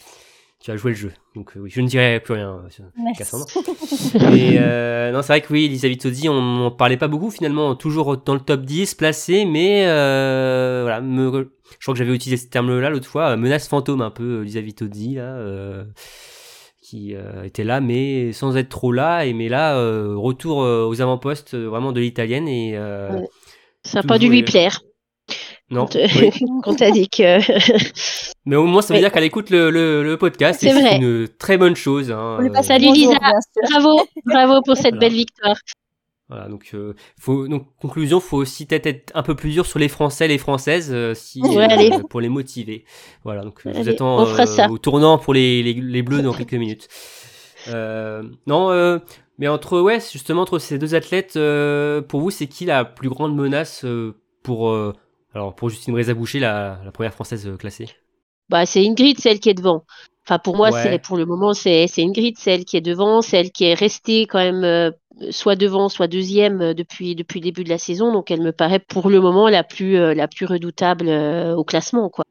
Tu as joué le jeu, donc euh, oui, je ne dirai plus rien euh, sur. Cassandre. [LAUGHS] Et euh, non, c'est vrai que oui, Elisabeth Toddy, on n'en parlait pas beaucoup finalement, toujours dans le top 10 placé, mais euh, voilà, me- je crois que j'avais utilisé ce terme-là l'autre fois, menace fantôme un peu, Elisabeth Toddy, là, euh, qui euh, était là, mais sans être trop là, et mais là, euh, retour aux avant-postes vraiment de l'italienne, et euh, Ouais. Ça n'a pas dû lui plaire non, quand, euh, oui. [LAUGHS] quand t'as dit que. [LAUGHS] mais au moins ça veut Oui. dire qu'elle écoute le, le, le podcast, C'est c'est vrai. une très bonne chose. Hein, On passe euh, bonjour, Lisa. bravo, bravo pour cette Voilà. belle victoire. Voilà, donc, euh, faut, donc conclusion, faut aussi peut-être être un peu plus dur sur les Français, les Françaises, euh, si, Ouais, euh, pour les motiver. Voilà, donc je vous attends euh, ça. au tournant pour les, les, les Bleus dans quelques minutes. Euh, non, euh, mais entre ouais, justement entre ces deux athlètes, euh, pour vous, c'est qui la plus grande menace euh, pour euh, alors pour Justine Brézaboucher, la, la première française euh, classée Bah, c'est Ingrid, celle qui est devant. Enfin, pour moi, Ouais. c'est pour le moment, c'est Ingrid, celle qui est devant, celle qui est restée quand même euh, soit devant, soit deuxième euh, depuis depuis le début de la saison. Donc, elle me paraît pour le moment la plus euh, la plus redoutable euh, au classement, quoi.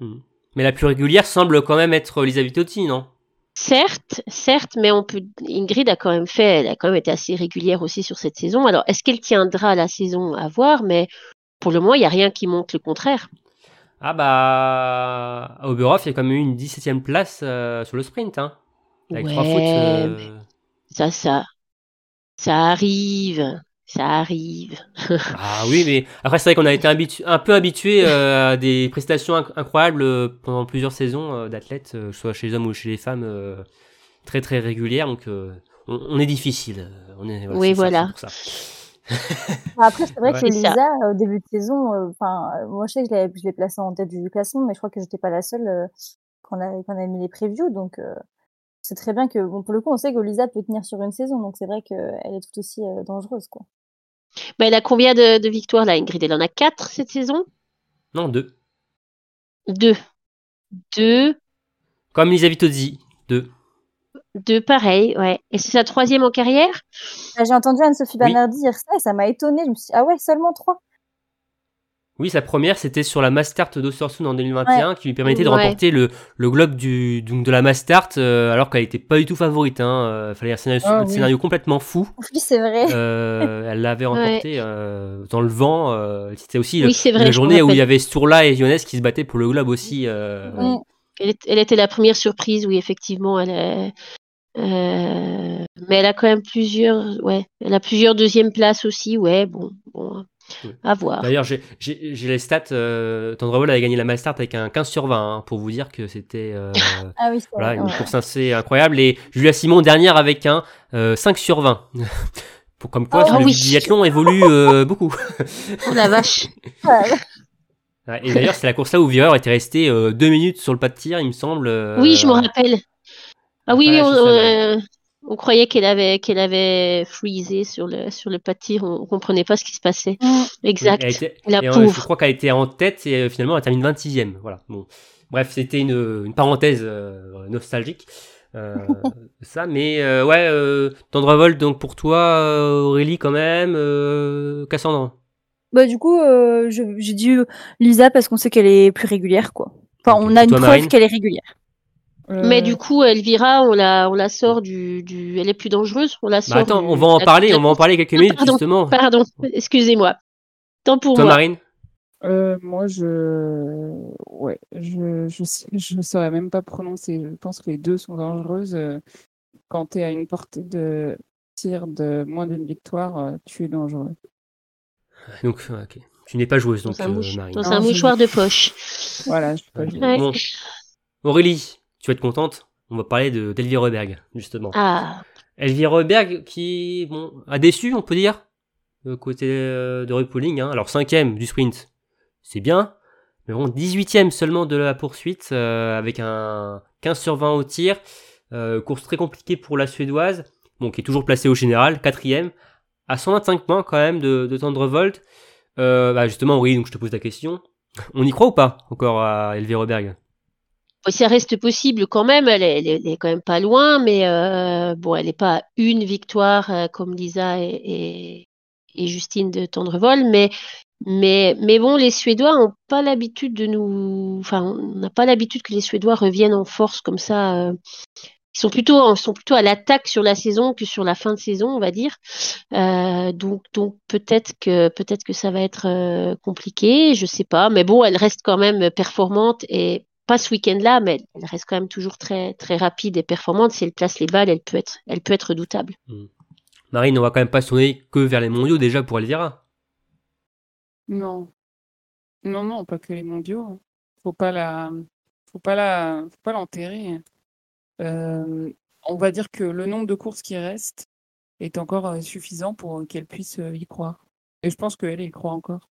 Hmm. Mais la plus régulière semble quand même être Lisa Vitotti, non? Certes, certes, mais on peut. Ingrid a quand même fait, elle a quand même été assez régulière aussi sur cette saison. Alors, est-ce qu'elle tiendra la saison à voir? Mais pour le moment, il n'y a rien qui montre le contraire. Ah bah à Oberhof, il y a quand même eu une 17ème place euh, sur le sprint, hein. Avec trois Ouais, fautes. euh, Ça, ça, ça arrive, ça arrive. [LAUGHS] Ah oui, mais après c'est vrai qu'on a été habitu- un peu habitué euh, à des prestations inc- incroyables euh, pendant plusieurs saisons d'athlètes, que ce soit chez les hommes ou chez les femmes, très très régulières. Donc on, on est difficile. On est, Oui, ça, voilà. c'est pour ça. Après, c'est vrai Ouais. que. Lisa, au début de saison, euh, enfin, euh, moi, je sais que je l'ai, je l'ai placée en tête du classement, mais je crois que j'étais pas la seule euh, qu'on a, qu'on a mis les previews, donc euh, c'est très bien que, bon, pour le coup, on sait que Lisa peut tenir sur une saison, donc c'est vrai qu'elle est tout aussi euh, dangereuse, quoi. Mais elle a combien de, de victoires là, Ingrid? Elle en a quatre cette saison? Non, deux. Deux. Deux. Comme Lisa Vitozzi, deux. Deux, pareil, ouais. Et c'est sa troisième en carrière? Ah, J'ai entendu Anne-Sophie Oui. Bernardi dire ça, et ça m'a étonnée. Je me suis dit, ah ouais, seulement trois. Oui, sa première, c'était sur la Mastart d'Ostersund en 2021, qui lui permettait de Ouais. remporter le, le globe du, donc de la Mastart, euh, alors qu'elle était pas du tout favorite. Hein. Euh, fallait un scénario, Ah un oui. scénario complètement fou. Oui, c'est vrai. Euh, [LAUGHS] elle l'avait remporté euh, dans le vent. euh, C'était aussi Oui, vrai. la journée où il y avait Sturla et Jonas qui se battaient pour le globe aussi. euh, Mm. Elle, était la première surprise, oui, effectivement. Elle euh, mais elle a quand même plusieurs, ouais, elle a plusieurs deuxièmes places aussi, ouais, bon, bon, Oui. à voir. D'ailleurs, j'ai- j'ai j'ai les stats. Euh, Tendrevol avait gagné la Mastart avec un 15 sur 20, hein, pour vous dire que c'était euh, [LAUGHS] Ah oui, voilà, une ouais. course assez incroyable. Et Julia Simon dernière avec un euh, 5 sur 20. [LAUGHS] pour, comme quoi, Ah le oui. biathlon évolue euh, beaucoup. [LAUGHS] Oh la vache. Et d'ailleurs, c'est la course là où Vireur était resté euh, deux minutes sur le pas de tir, il me semble. euh, Oui, je me rappelle. Ah oui, on, on, euh, on croyait qu'elle avait qu'elle avait freezé sur le sur le pas de tir, on, on comprenait pas ce qui se passait. Mm. Exact. Elle était- La et, euh, pauvre. je crois qu'elle était en tête et euh, finalement elle termine 26ème. Voilà. Bon. Bref, c'était une, une parenthèse euh, nostalgique. Euh, [LAUGHS] ça, mais euh, ouais, euh, Tendrevol, donc pour toi, Aurélie quand même, euh, Cassandre? Bah, du coup, euh, j'ai dit Lisa parce qu'on sait qu'elle est plus régulière, quoi. Enfin, on a une Toi, preuve qu'elle est régulière. Mais Euh, du coup, Elvira, on la, on la sort du, du, elle est plus dangereuse. On la sort. Bah attends, du- on va en parler, la- on va en parler quelques Ah, minutes pardon, justement. Pardon, [LAUGHS] excusez-moi. Tant pour Toi, moi. Marine. Euh, moi, je, ouais, je, je, je saurais même pas prononcer. Je pense que les deux sont dangereuses. Quand tu es à une portée de tir de moins d'une victoire, euh, tu es dangereux. Donc, euh, ok. Tu n'es pas joueuse, donc, Dans euh, Marine. dans Non, un je- mouchoir de poche. Voilà, je suis pas Ok. joueuse. Ouais. Bon. Aurélie, tu vas être contente. On va parler de d'Elvire Reberg, justement. Ah, Elvire Reberg qui, bon, a déçu, on peut dire, côté euh, de Repolling. Hein. Alors, cinquième du sprint, c'est bien. Mais bon, 18ème seulement de la poursuite, euh, avec un 15 sur 20 au tir. Euh, course très compliquée pour la Suédoise, bon, qui est toujours placée au général, quatrième, à 125 points quand même de, de Tendrevolt. Euh, bah justement, oui, donc je te pose la question. [LAUGHS] On y croit ou pas encore à Elvire Reberg ça reste possible quand même. Elle est, quand même pas loin, mais euh, bon, elle n'est pas une victoire euh, comme Lisa et, Justine de Tendrevol, mais mais mais bon, les Suédois ont pas l'habitude de nous, enfin, on n'a pas l'habitude que les Suédois reviennent en force comme ça. euh. Ils sont plutôt, sont plutôt à l'attaque sur la saison que sur la fin de saison, on va dire. Donc, donc peut-être que peut-être que ça va être compliqué, je sais pas. Mais bon, elle reste quand même performante et pas ce week-end-là, mais elle reste quand même toujours très très rapide et performante. Si elle place les balles, elle peut être, elle peut être redoutable. Marine, on va quand même pas se tourner que vers les mondiaux déjà pour Elvira. Non. Non, non, pas que les mondiaux. Faut pas la, faut pas la, faut pas l'enterrer. Euh, on va dire que le nombre de courses qui restent est encore euh, suffisant pour qu'elle puisse euh, y croire. Et je pense qu'elle y croit encore.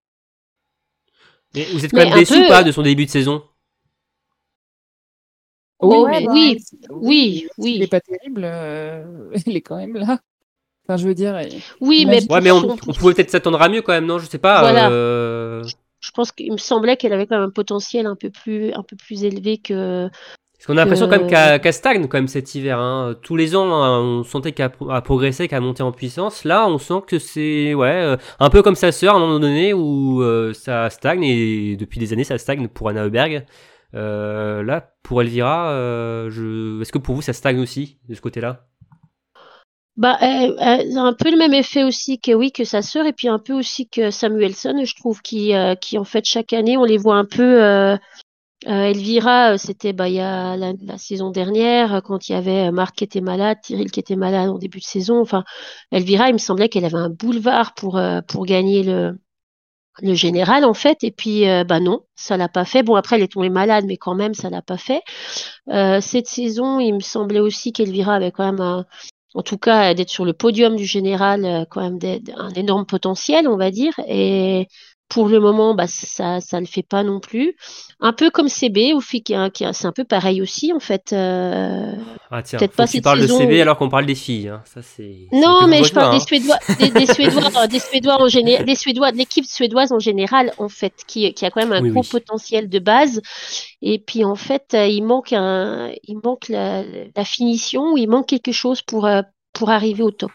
Mais vous êtes quand Mais même déçu peu- ou pas de son début de saison? Oui, Ouais, mais bah, oui, oui, oui. s'il n'est pas terrible, euh, [LAUGHS] il est quand même là. Enfin, je veux dire, il- oui, mais Ouais, mais on, pouvait peut-être s'attendre à mieux quand même, non? Je sais pas. Voilà. euh, je pense qu'il me semblait qu'elle avait quand même un potentiel un peu plus un peu plus élevé que Parce qu'on a l'impression quand même que- qu'elle stagne quand même cet hiver. Hein. Tous les ans, hein, on sentait qu'elle a, a progressé, qu'elle a monté en puissance. Là, on sent que c'est ouais, euh, un peu comme sa sœur à un moment donné où euh, ça stagne et depuis des années ça stagne pour Anna Heuberg. Euh, là, pour Elvira, euh, est-ce que pour vous ça stagne aussi de ce côté-là? Bah, a un peu le même effet aussi que oui que sa sœur et puis un peu aussi que Samuelson, je trouve, qui euh, qui en fait chaque année on les voit un peu. Euh, euh, Elvira, euh, c'était bah il y a la, saison dernière euh, quand il y avait Marc qui était malade, Cyril qui était malade en début de saison. Enfin, Elvira, il me semblait qu'elle avait un boulevard pour euh, pour gagner le le général en fait et puis euh, bah non ça l'a pas fait. Bon après elle est tombée malade mais quand même ça l'a pas fait. Euh, cette saison il me semblait aussi qu'Elvira avait quand même en tout cas d'être sur le podium du général euh, quand même un énorme potentiel on va dire. Et pour le moment bah ça ça le fait pas non plus un peu comme CB ou c'est un peu pareil aussi en fait euh, Ah tiens, Peut-être pas cette parles saison de CB où- alors qu'on parle des filles. Hein. Ça c'est. c'est non, mais je parle des Suédois, des, des Suédois, euh, des Suédois en général, des Suédois, de l'équipe suédoise en général, en fait, qui, qui a quand même un Oui, gros oui. potentiel de base. Et puis, en fait, euh, il manque un, il manque la, la finition, il manque quelque chose pour, euh, pour arriver au top.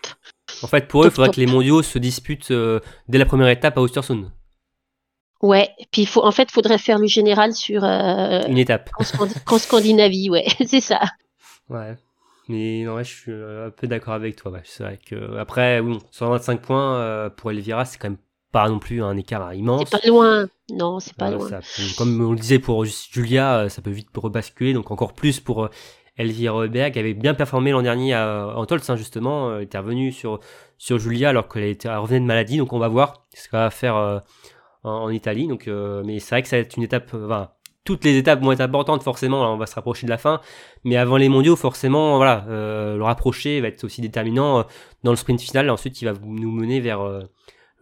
En fait, pour eux, il faudrait top. que les mondiaux se disputent euh, dès la première étape à Ostersund. Ouais. Puis, il faut, en fait, faudrait faire le général sur, euh, Une étape. en, Scandi- en Scandinavie, ouais, [LAUGHS] c'est ça. Ouais. Mais non, ouais, je suis euh, un peu d'accord avec toi. Ouais. C'est vrai que après, bon, 125 points euh, pour Elvira, c'est quand même pas non plus un écart immense. C'est pas loin. Non, c'est pas Euh, loin. ça comme on le disait pour Julia, ça peut vite rebasculer. Donc encore plus pour Elvira Heuberg, qui avait bien performé l'an dernier à, en Tolz, hein, justement. euh, était revenue sur, sur Julia alors qu'elle elle revenait de maladie. Donc on va voir ce qu'elle va faire en, en Italie. Donc, euh, mais c'est vrai que ça va être une étape. euh, Enfin, toutes les étapes vont être importantes forcément. Là, on va se rapprocher de la fin. Mais avant les mondiaux, forcément, voilà, euh, le rapprocher va être aussi déterminant dans le sprint final. Ensuite, il va nous mener vers euh,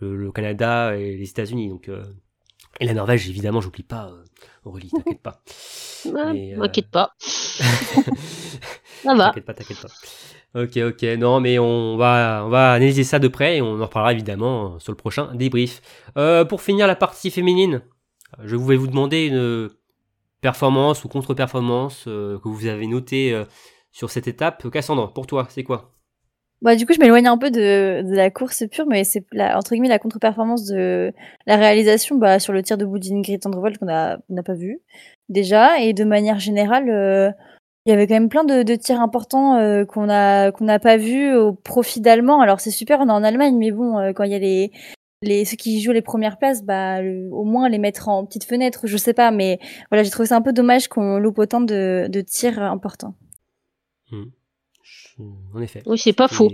le, le Canada et les États-Unis. Donc, euh, et la Norvège, évidemment, j'oublie pas. Aurélie, t'inquiète pas. [LAUGHS] Ouais, euh, M'inquiète pas. [LAUGHS] Ça va. T'inquiète pas, t'inquiète pas. Ok, ok. Non, mais on va, on va analyser ça de près et on en reparlera évidemment sur le prochain débrief. Euh, pour finir la partie féminine, je vais vous demander une performance ou contre-performance euh, que vous avez notée euh, sur cette étape. Cassandre, pour toi, c'est quoi? Bah, du coup, je m'éloigne un peu de, la course pure, mais c'est entre guillemets la contre-performance de la réalisation bah, sur le tir de bout d'Ingrid Tendrevold qu'on n'a pas vu déjà. Et de manière générale, euh, il y avait quand même plein de, de tirs importants euh, qu'on a qu'on n'a pas vu au profit d'Allemands. Alors c'est super, on est en Allemagne, mais bon, euh, quand il y a les, les ceux qui jouent les premières places, bah le- au moins les mettre en petite fenêtre, je sais pas. Mais voilà, j'ai trouvé ça un peu dommage qu'on loupe autant de, de tirs importants. Je- En effet. Oui, c'est pas faux.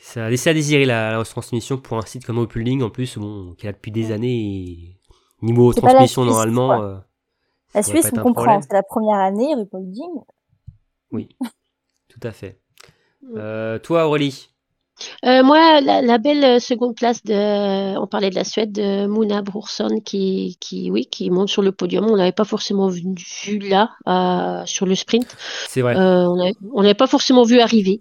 Ça a laissé à désirer la, la retransmission pour un site comme Opulding, en plus, bon, qui est là depuis des années. et niveau C'est pas la transmission, Suisse, normalement. quoi. euh, La Suisse, on comprend, c'est la première année, Rupolding. oui, [LAUGHS] tout à fait. Mm. Euh, toi, Aurélie? Euh, moi, la, la belle euh, seconde place de, on parlait de la Suède, de Mona Brorsson qui, qui, oui, qui monte sur le podium. On l'avait pas forcément vu, vu là, euh, sur le sprint. C'est vrai. Euh, on avait- on l'avait pas forcément vu arriver.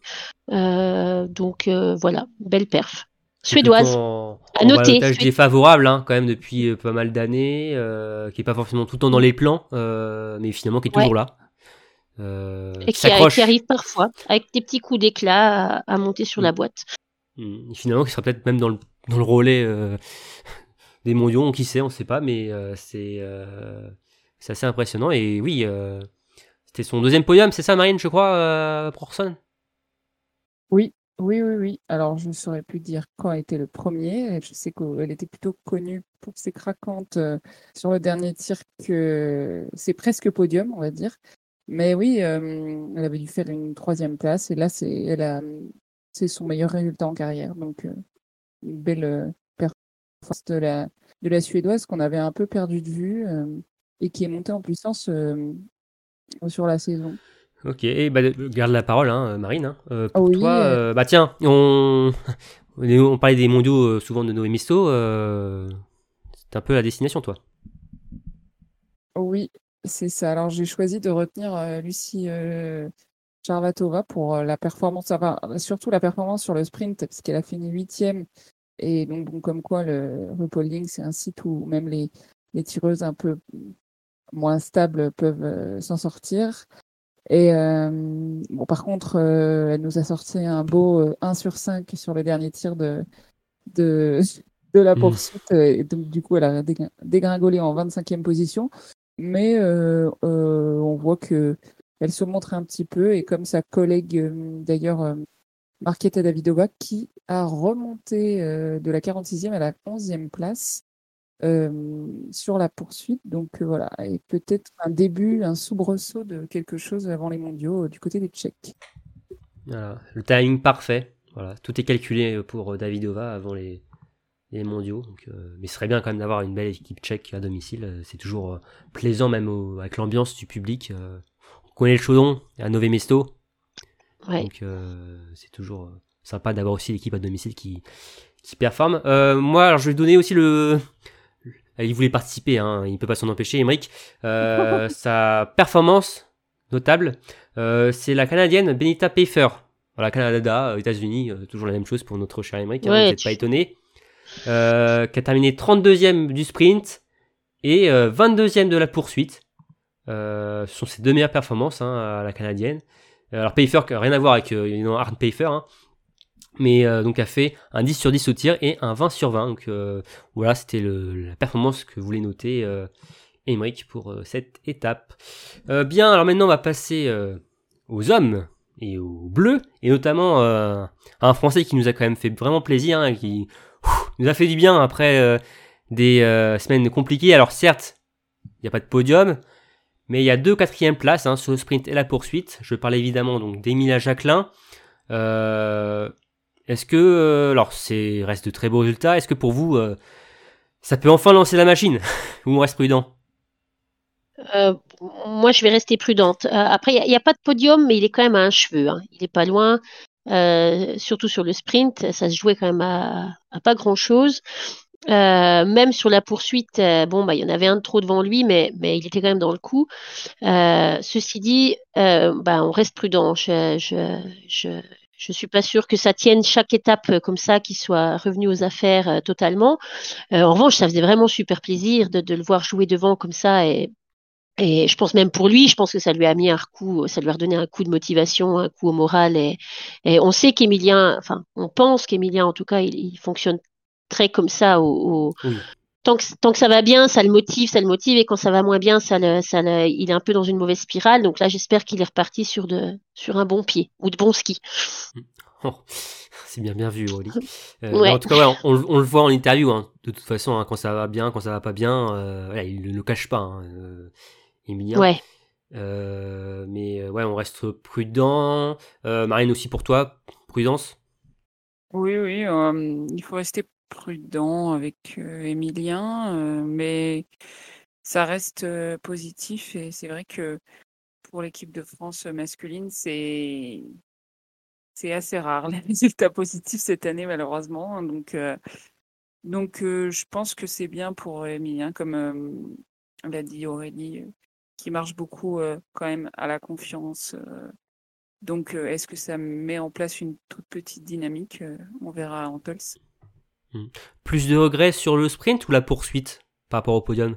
Euh, donc euh, voilà, belle perf. Suédoise. En, À en noter, défavorable, hein, quand même, depuis euh, pas mal d'années, euh, qui est pas forcément tout le temps dans les plans, euh, mais finalement qui est Ouais. toujours là. Euh, Et qui a- arrive parfois avec des petits coups d'éclat à, à monter sur la Mm. boîte. Mm. Et Finalement, qui sera peut-être même dans le, dans le relais euh, [LAUGHS] des mondiaux, qui sait, on sait pas, mais euh, c'est euh, c'est assez impressionnant. Et oui, euh, c'était son deuxième podium, c'est ça, Marine, je crois, euh, pour Orson Oui, oui, oui, oui. Alors, je ne saurais plus dire quand était le premier. Je sais qu'elle était plutôt connue pour ses craquantes euh, sur le dernier tir que c'est presque podium, on va dire. Mais oui, euh, elle avait dû faire une troisième place et là, c'est son meilleur résultat en carrière. Donc, euh, une belle performance de la, de la Suédoise qu'on avait un peu perdu de vue et qui est montée en puissance sur la saison. Ok, et bah, garde la parole, hein, Marine. hein. Euh, pour oui, toi, euh. euh, bah tiens, on... [LAUGHS] on parlait des mondiaux souvent de Noé Misto. Euh... C'est un peu la destination, toi. Oui, c'est ça. Alors j'ai choisi de retenir Lucie Charvatova pour la performance, enfin, surtout la performance sur le sprint, parce qu'elle a fini huitième. Et donc, bon, comme quoi le RuPauling, c'est un site où même les, les tireuses un peu moins stables peuvent s'en sortir. Et euh, bon, par contre, euh, elle nous a sorti un beau euh, 1 sur 5 sur le dernier tir de, de, [LAUGHS] de la Mm. poursuite. euh, Et donc, du coup, elle a dégrin- dégringolé en 25e position. Mais euh, euh, on voit que elle se montre un petit peu. Et comme sa collègue, euh, d'ailleurs, euh, Marketa Davidova, qui a remonté euh, de la 46e à la 11e place euh, sur la poursuite. Donc euh, voilà, et peut-être un début, un soubresaut de quelque chose avant les mondiaux euh, du côté des Tchèques. Voilà, le timing parfait. Voilà, tout est calculé pour euh, Davidova avant les, les mondiaux. Donc, euh, mais ce serait bien quand même d'avoir une belle équipe tchèque à domicile. Euh, C'est toujours euh, plaisant, même au- avec l'ambiance du public. Euh, on connaît le chaudon à Nové Mesto. Ouais. Donc euh, c'est toujours euh, sympa d'avoir aussi l'équipe à domicile qui, qui performe. Euh, moi, alors je vais donner aussi le. Il voulait participer, hein, il ne peut pas s'en empêcher, Emmerich. Euh, [LAUGHS] sa performance notable, euh, c'est la Canadienne Benita Pfeiffer. Voilà, Canada, euh, États-Unis, euh, toujours la même chose pour notre cher Emmerich, hein, vous n'êtes tu- pas étonné. Qui a terminé 32e du sprint et euh, 22e de la poursuite. Ce sont ses deux meilleures performances hein, à la canadienne. Alors Pfeiffer, rien à voir avec Arne Pfeiffer, hein, mais euh, donc a fait un 10 sur 10 au tir et un 20 sur 20. Donc euh, voilà, c'était la performance que voulait noter euh, Emmerich pour euh, cette étape. Bien, alors maintenant on va passer aux hommes et aux bleus, et notamment à un Français qui nous a quand même fait vraiment plaisir, hein, qui nous a fait du bien après des semaines compliquées. Alors certes, il n'y a pas de podium, mais il y a deux quatrièmes places hein, sur le sprint et la poursuite. Je parle évidemment donc d'Emilia Jacquelin. Est-ce que, euh, alors c'est reste de très beaux résultats. Est-ce que pour vous, euh, ça peut enfin lancer la machine [LAUGHS] ou on reste prudent? Euh, moi, je vais rester prudente. Après, il n'y a, pas de podium, mais il est quand même à un cheveu. hein. Il est pas loin, surtout sur le sprint. Ça se jouait quand même à, pas grand-chose. Même sur la poursuite, bon, bah, il y en avait un de trop devant lui, mais, il était quand même dans le coup. Ceci dit, bah, on reste prudent. Je, je suis pas sûre que ça tienne chaque étape euh, comme ça, qu'il soit revenu aux affaires euh, totalement. Euh, en revanche, ça faisait vraiment super plaisir de, de le voir jouer devant comme ça et Et je pense même pour lui, je pense que ça lui a mis un coup, ça lui a redonné un coup de motivation, un coup au moral. Et, et on sait qu'Emilien, enfin, on pense qu'Emilien, en tout cas, il, il fonctionne très comme ça. Au, au-. Tant, que, tant que ça va bien, ça le motive, ça le motive. Et quand ça va moins bien, ça le, ça le, il est un peu dans une mauvaise spirale. Donc là, j'espère qu'il est reparti sur, de, sur un bon pied ou de bon ski. [LAUGHS] Oh, c'est bien bien vu, Oli. Euh, Ouais. En tout cas, ouais, on, le voit en interview. hein. De toute façon, hein, quand ça va bien, quand ça va pas bien, euh, voilà, il ne le cache pas. Hein, euh, Emilien. Ouais. Euh, mais ouais, on reste prudent. Euh, Marine aussi pour toi, prudence? Oui, oui, euh, il faut rester prudent avec euh, Emilien, euh, mais ça reste euh, positif et c'est vrai que pour l'équipe de France masculine, c'est assez rare les [LAUGHS] résultats positifs cette année malheureusement. Donc, euh, donc euh, je pense que c'est bien pour Emilien, comme euh, l'a dit Aurélie, euh, qui marche beaucoup euh, quand même à la confiance. euh, donc, euh, est-ce que ça met en place une toute petite dynamique Euh, On verra en Tols. Plus de regrets sur le sprint ou la poursuite par rapport au podium?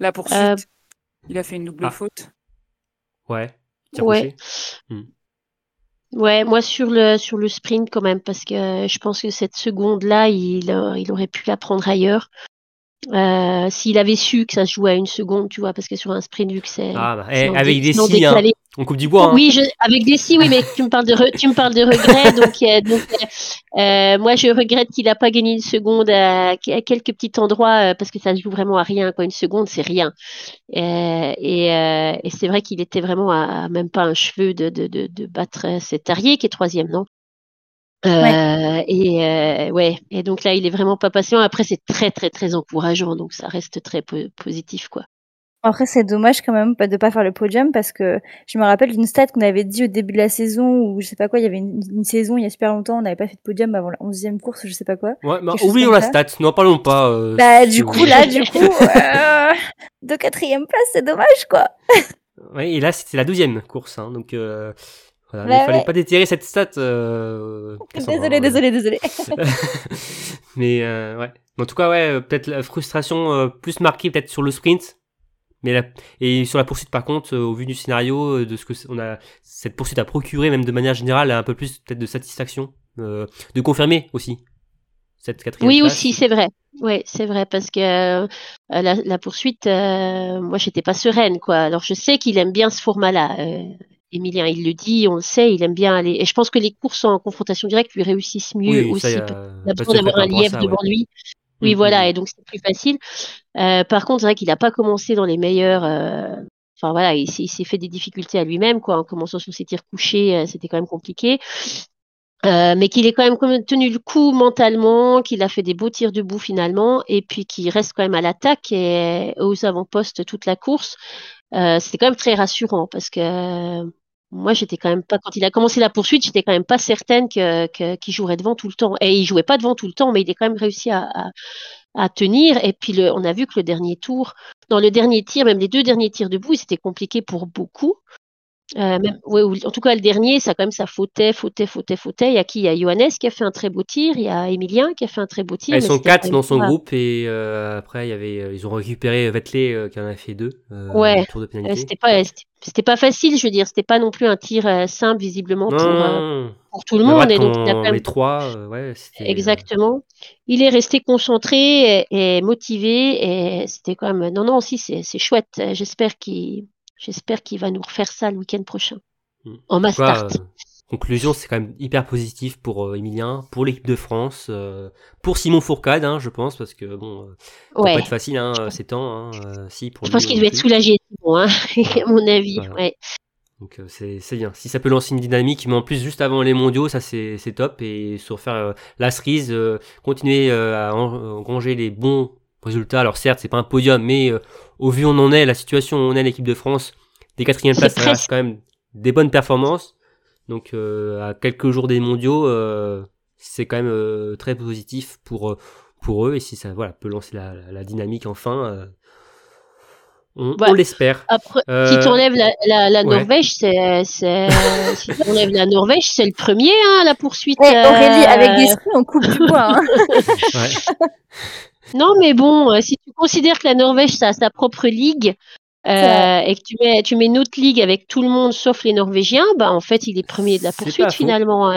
La poursuite, Euh, il a fait une double ah. faute. Ouais. Ouais. couché Ouais, moi sur le sur le sprint quand même parce que euh, je pense que cette seconde là, il euh, il aurait pu la prendre ailleurs. Euh, s'il avait su que ça se jouait à une seconde, tu vois, parce que sur un sprint vu que c'est Ah, bah, eh, avec des scies, hein. On coupe du bois. hein. Oui, je, avec des si, oui, mais tu me parles de re- tu me parles de regrets, donc, euh, donc euh, moi je regrette qu'il a pas gagné une seconde à, à quelques petits endroits euh, parce que ça se joue vraiment à rien, quoi. Une seconde, c'est rien. Euh, et euh, et c'est vrai qu'il était vraiment à, à même pas un cheveu de de de, de battre cet Arié qui est troisième, non? Euh, Et euh, ouais, et donc là il est vraiment pas patient. Après c'est très très très encourageant, donc ça reste très po- positif, quoi. Après, c'est dommage quand même de pas faire le podium parce que je me rappelle d'une stat qu'on avait dit au début de la saison ou je sais pas quoi, il y avait une, une saison il y a super longtemps, on n'avait pas fait de podium avant la 11e course, je sais pas quoi. Ouais, bah, oublions la ça. stat, n'en parlons pas. euh, Bah, du coup, là, [LAUGHS] du coup, euh, de quatrième place, c'est dommage, quoi. Ouais, et là, c'était la douzième course, hein, donc euh, voilà, il fallait ouais. pas déterrer cette stat. Euh, Désolé, hein. désolé, désolé. [LAUGHS] mais euh, ouais. En tout cas, ouais, euh, peut-être la frustration euh, plus marquée peut-être sur le sprint, mais la... et sur la poursuite par contre, euh, au vu du scénario, de ce que on a, cette poursuite a procuré même de manière générale un peu plus peut-être de satisfaction, euh, de confirmer aussi cette quatrième Oui, place. aussi, c'est vrai. Ouais, c'est vrai parce que euh, la, la poursuite, euh, moi, j'étais pas sereine, quoi. Alors, je sais qu'il aime bien ce format-là. Euh, Emilien, il le dit, on le sait, il aime bien aller. Et je pense que les courses en confrontation directe lui réussissent mieux Oui, aussi. y a- besoin d'avoir un lièvre ça, devant ouais. lui. Oui, Mm, voilà, mm, et donc c'est plus facile. Euh, par contre, c'est vrai qu'il n'a pas commencé dans les meilleurs. euh, Enfin voilà, il, s'est- il s'est fait des difficultés à lui-même, quoi. En commençant sur ses tirs couchés, euh, c'était quand même compliqué. Mais qu'il est quand même quand même tenu le coup mentalement, qu'il a fait des beaux tirs debout finalement, et puis qu'il reste quand même à l'attaque et aux avant-postes toute la course. Euh, c'était quand même très rassurant parce que euh, moi quand il a commencé la poursuite, j'étais quand même pas certaine qu'il jouerait devant tout le temps. Et il jouait pas devant tout le temps, mais il a quand même réussi à, tenir. Et puis on a vu que le dernier tour, dans le dernier tir, même les deux derniers tirs debout, c'était compliqué pour beaucoup. Euh, même, ouais, ou- en tout cas, le dernier, ça quand même, ça fautait, fautait, fautait, fautait. Il y a qui? Il y a Johannes qui a fait un très beau tir. Il y a Emilien qui a fait un très beau tir. Elles mais sont quatre dans son pas- groupe et euh, après il y avait euh, ils ont récupéré Vettelé euh, qui en a fait deux Ouais, tour de pénalité. c'était pas, c'était- pas facile, je veux dire. C'était pas non plus un tir simple, visiblement, Non, pour, non, non. pour tout le monde. Et donc, il a quand quand même les trois, ouais, Exactement. Il est resté concentré et, et motivé et c'était quand même non non si c'est c'est chouette. J'espère qu'il j'espère qu'il va nous refaire ça le week-end prochain Mm. en cas, Mastart. euh, conclusion, c'est quand même hyper positif pour euh, Emilien, pour l'équipe de France, euh, pour Simon Fourcade, hein, je pense, parce que bon, euh, ça va pas être facile hein, ces temps. Hein, euh, si pour Je lui, pense qu'il doit être soulagé, bon, hein, [LAUGHS] à mon avis. Voilà. Ouais. Donc c'est bien. Si ça peut lancer une dynamique, mais en plus juste avant les mondiaux, ça c'est top. Et sur faire la cerise, continuer à en- engranger les bons résultats. Alors certes, c'est pas un podium, mais euh, au vu où on en est, la situation où on est l'équipe de France, des quatrièmes places, ça reste quand même des bonnes performances. Donc euh, à quelques jours des mondiaux, euh, c'est quand même très positif pour pour eux. Et si ça voilà peut lancer la, dynamique enfin, On, Ouais. on l'espère. Après, Euh, si tu enlèves la, la, la ouais. Norvège, c'est, c'est, [LAUGHS] si tu enlèves la Norvège, c'est le premier, hein, la poursuite. Eh, Aurélie, euh, avec des on coupe du bois. hein. [LAUGHS] Ouais. [LAUGHS] Non, mais bon, euh, si tu considères que la Norvège, ça a sa propre ligue, euh, et que tu mets, tu mets une autre ligue avec tout le monde sauf les Norvégiens, bah, en fait, il est premier de la poursuite, finalement.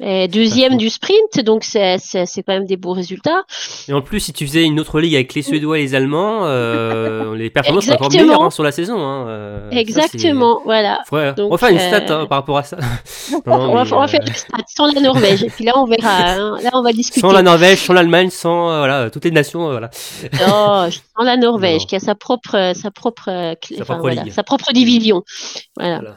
Euh, et deuxième du sprint, donc c'est, c'est, c'est quand même des beaux résultats. Et en plus, si tu faisais une autre ligue avec les Suédois et les Allemands, euh, les performances seraient encore meilleures hein, sur la saison. Hein. euh, ça, Exactement, voilà. Faudrait- Donc, on va faire une euh, stat hein, par rapport à ça. [LAUGHS] Non, on, va, mais, on va faire des stats sans la Norvège, et puis là, on verra. hein. Là, on va discuter. sans la Norvège, sans l'Allemagne, sans voilà, toutes les nations. voilà. Non, [LAUGHS] sans la Norvège, Non. qui a sa propre, sa propre, Sa enfin, propre voilà, sa propre division. Voilà. Voilà,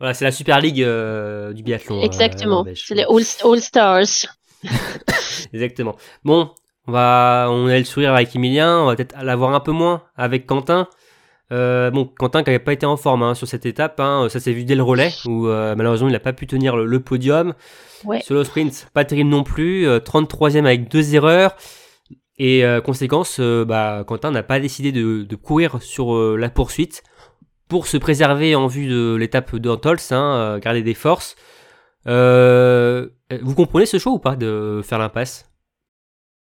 Voilà, c'est la Super Ligue euh, du biathlon. euh, Exactement. C'est les All, All Stars. [LAUGHS] Exactement. Bon, on va, on a le sourire avec Emilien, on va peut-être l'avoir un peu moins avec Quentin. Euh, bon, Quentin qui n'avait pas été en forme hein, sur cette étape, hein, ça s'est vu dès le relais où malheureusement il n'a pas pu tenir le, le podium. Ouais. Sur le sprint, pas terrible non plus, euh, 33e avec deux erreurs. Et conséquence, bah, Quentin n'a pas décidé de, de courir sur la poursuite pour se préserver en vue de l'étape de Antols, hein, euh, garder des forces. Euh, vous comprenez ce choix ou pas de faire l'impasse?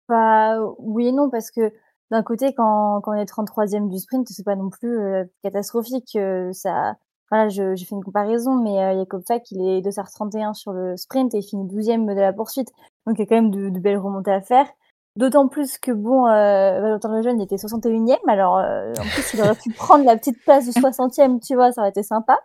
Bah, oui et non, parce que d'un côté, quand, on est 33e du sprint, c'est pas non plus euh, catastrophique. euh, ça, voilà, je- j'ai fait une comparaison, mais euh, Jakob Fak, il est 2h31 sur le sprint et il finit 12e de la poursuite. Donc il y a quand même de belles remontées à faire. D'autant plus que bon, euh, Valentin Lejeune était 61e, alors euh, en plus il aurait pu [LAUGHS] prendre la petite place du 60e, tu vois, ça aurait été sympa.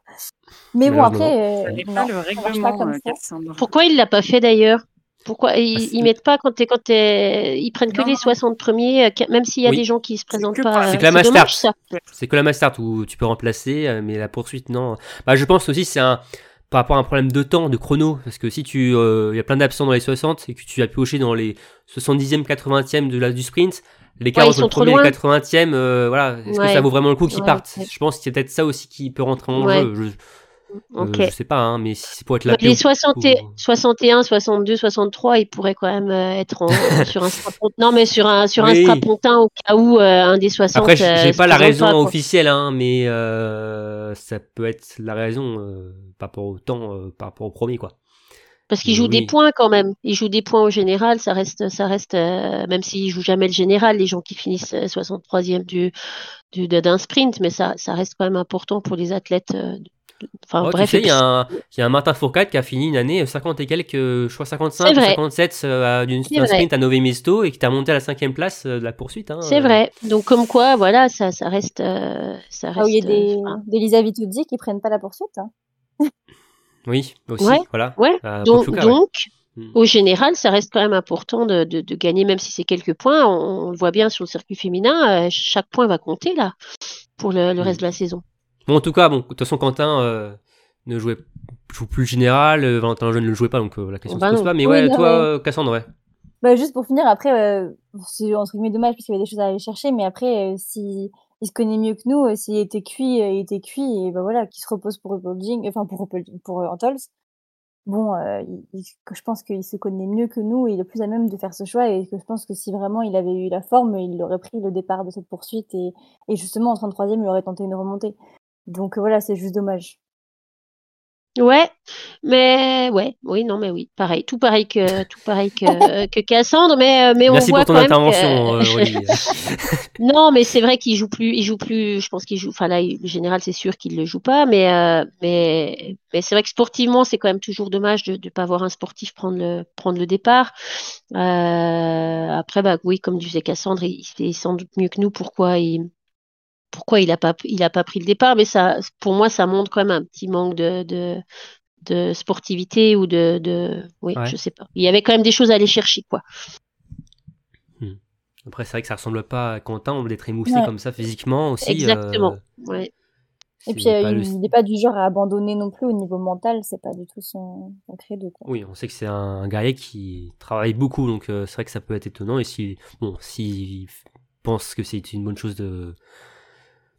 Mais bon, après, Ça euh, n'est non, pas le pas règlement, comme euh, ça. Cassandre. Pourquoi il l'a pas fait d'ailleurs? Pourquoi ils, Ah, c'est- ils mettent pas quand t'es, quand t'es, ils prennent que Non, les non. 60 premiers, même s'il y a Oui. des gens qui se présentent pas. c'est que la ça. C'est que la master où tu peux remplacer, mais la poursuite, non. Bah, je pense aussi c'est un par rapport à un problème de temps, de chrono, parce que si tu, euh, il y a plein d'absents dans les 60 et que tu as pioché dans les 70e, 80e de la, du sprint, l'écart Ouais, entre le sont trop premier et loin. le 80e, euh, voilà, est-ce que ça vaut vraiment le coup qu'ils Ouais, partent? Je pense que c'est peut-être ça aussi qui peut rentrer en jeu. Je, euh, Ok. je sais pas, hein, mais si c'est pour être là. les 60 et- 61, 62, 63, ils pourraient quand même être en, [LAUGHS] sur un strapontin. Non, mais sur un, sur un Oui. strapontin au cas où euh, un des 60. Après, j'ai euh, pas la raison pas, officielle, hein, mais ça peut être la raison par rapport au temps, euh, par rapport au premier, quoi. Parce qu'il joue oui. des points quand même. Il joue des points au général. Ça reste, ça reste, euh, même s'il joue jamais le général, les gens qui finissent euh, 63e du, du, de- d'un sprint, mais ça, ça reste quand même important pour les athlètes. euh, Enfin, Oh, bref. tu sais, il y, a un- il y a un Martin Fourcade qui a fini une année euh, 50 et quelques, euh, je crois 55 C'est ou vrai. 57 euh, d'un vrai. sprint à Nové Mesto et qui t'a monté à la cinquième place euh, de la poursuite. Hein, C'est euh. vrai. Donc, comme quoi, voilà, ça, ça reste, euh, ça reste. Ah, il y a des, euh, enfin, des Lisa Vitozzi qui prennent pas la poursuite. hein. Oui, aussi, Ouais, voilà. ouais. Euh, donc, Pokljuka, ouais. donc, Mm. au général, ça reste quand même important de, de, de gagner, même si c'est quelques points. On, on le voit bien sur le circuit féminin, euh, chaque point va compter là pour le, le reste de la saison. Bon, en tout cas, bon, de toute façon, Quentin euh, ne jouait, joue plus le général, euh, Valentin Lejeune ne le jouait pas, donc euh, la question Bah se pose non. pas. Mais Oui, ouais, non, toi, euh, Cassandre, ouais. Bah, juste pour finir, après, euh, c'est entre guillemets dommage parce qu'il y avait des choses à aller chercher, mais après, euh, si il se connaît mieux que nous, euh, s'il était cuit, euh, il était cuit, et bah voilà, qu'il se repose pour Rupolding, enfin pour Rupolding, pour euh, Antols. Bon, euh, il- je pense qu'il se connaît mieux que nous, et il est plus à même de faire ce choix, et que je pense que si vraiment il avait eu la forme, il aurait pris le départ de cette poursuite, et, et justement en 33e, il aurait tenté une remontée. Donc voilà, c'est juste dommage. Ouais, mais ouais, oui, non, mais oui, pareil, tout pareil que tout pareil que, [LAUGHS] que Cassandre, mais euh, mais on Merci voit pour ton quand même que- intervention, euh. [LAUGHS] [LAUGHS] Non, mais c'est vrai qu'il joue plus, il joue plus. Je pense qu'il joue. Enfin là, il- le général, c'est sûr qu'il le joue pas, mais euh, mais mais c'est vrai que sportivement, c'est quand même toujours dommage de ne pas voir un sportif prendre le prendre le départ. Euh, après, bah oui, comme disait Cassandre, il sait sans doute mieux que nous pourquoi il pourquoi il a pas il a pas pris le départ, mais ça, pour moi, ça montre quand même un petit manque de de, de sportivité ou de de oui, Ouais. je sais pas. Il y avait quand même des choses à aller chercher, quoi. Après, c'est vrai que ça ressemble pas à Quentin, d'être émoussé Ouais. comme ça physiquement aussi. Exactement. euh, Ouais. Et puis, euh, il le- n'est pas du genre à abandonner non plus au niveau mental, c'est pas du tout son, son credo, quoi. Oui, on sait que c'est un guerrier qui travaille beaucoup, donc euh, c'est vrai que ça peut être étonnant. Et si, bon, s'il pense que c'est une bonne chose de,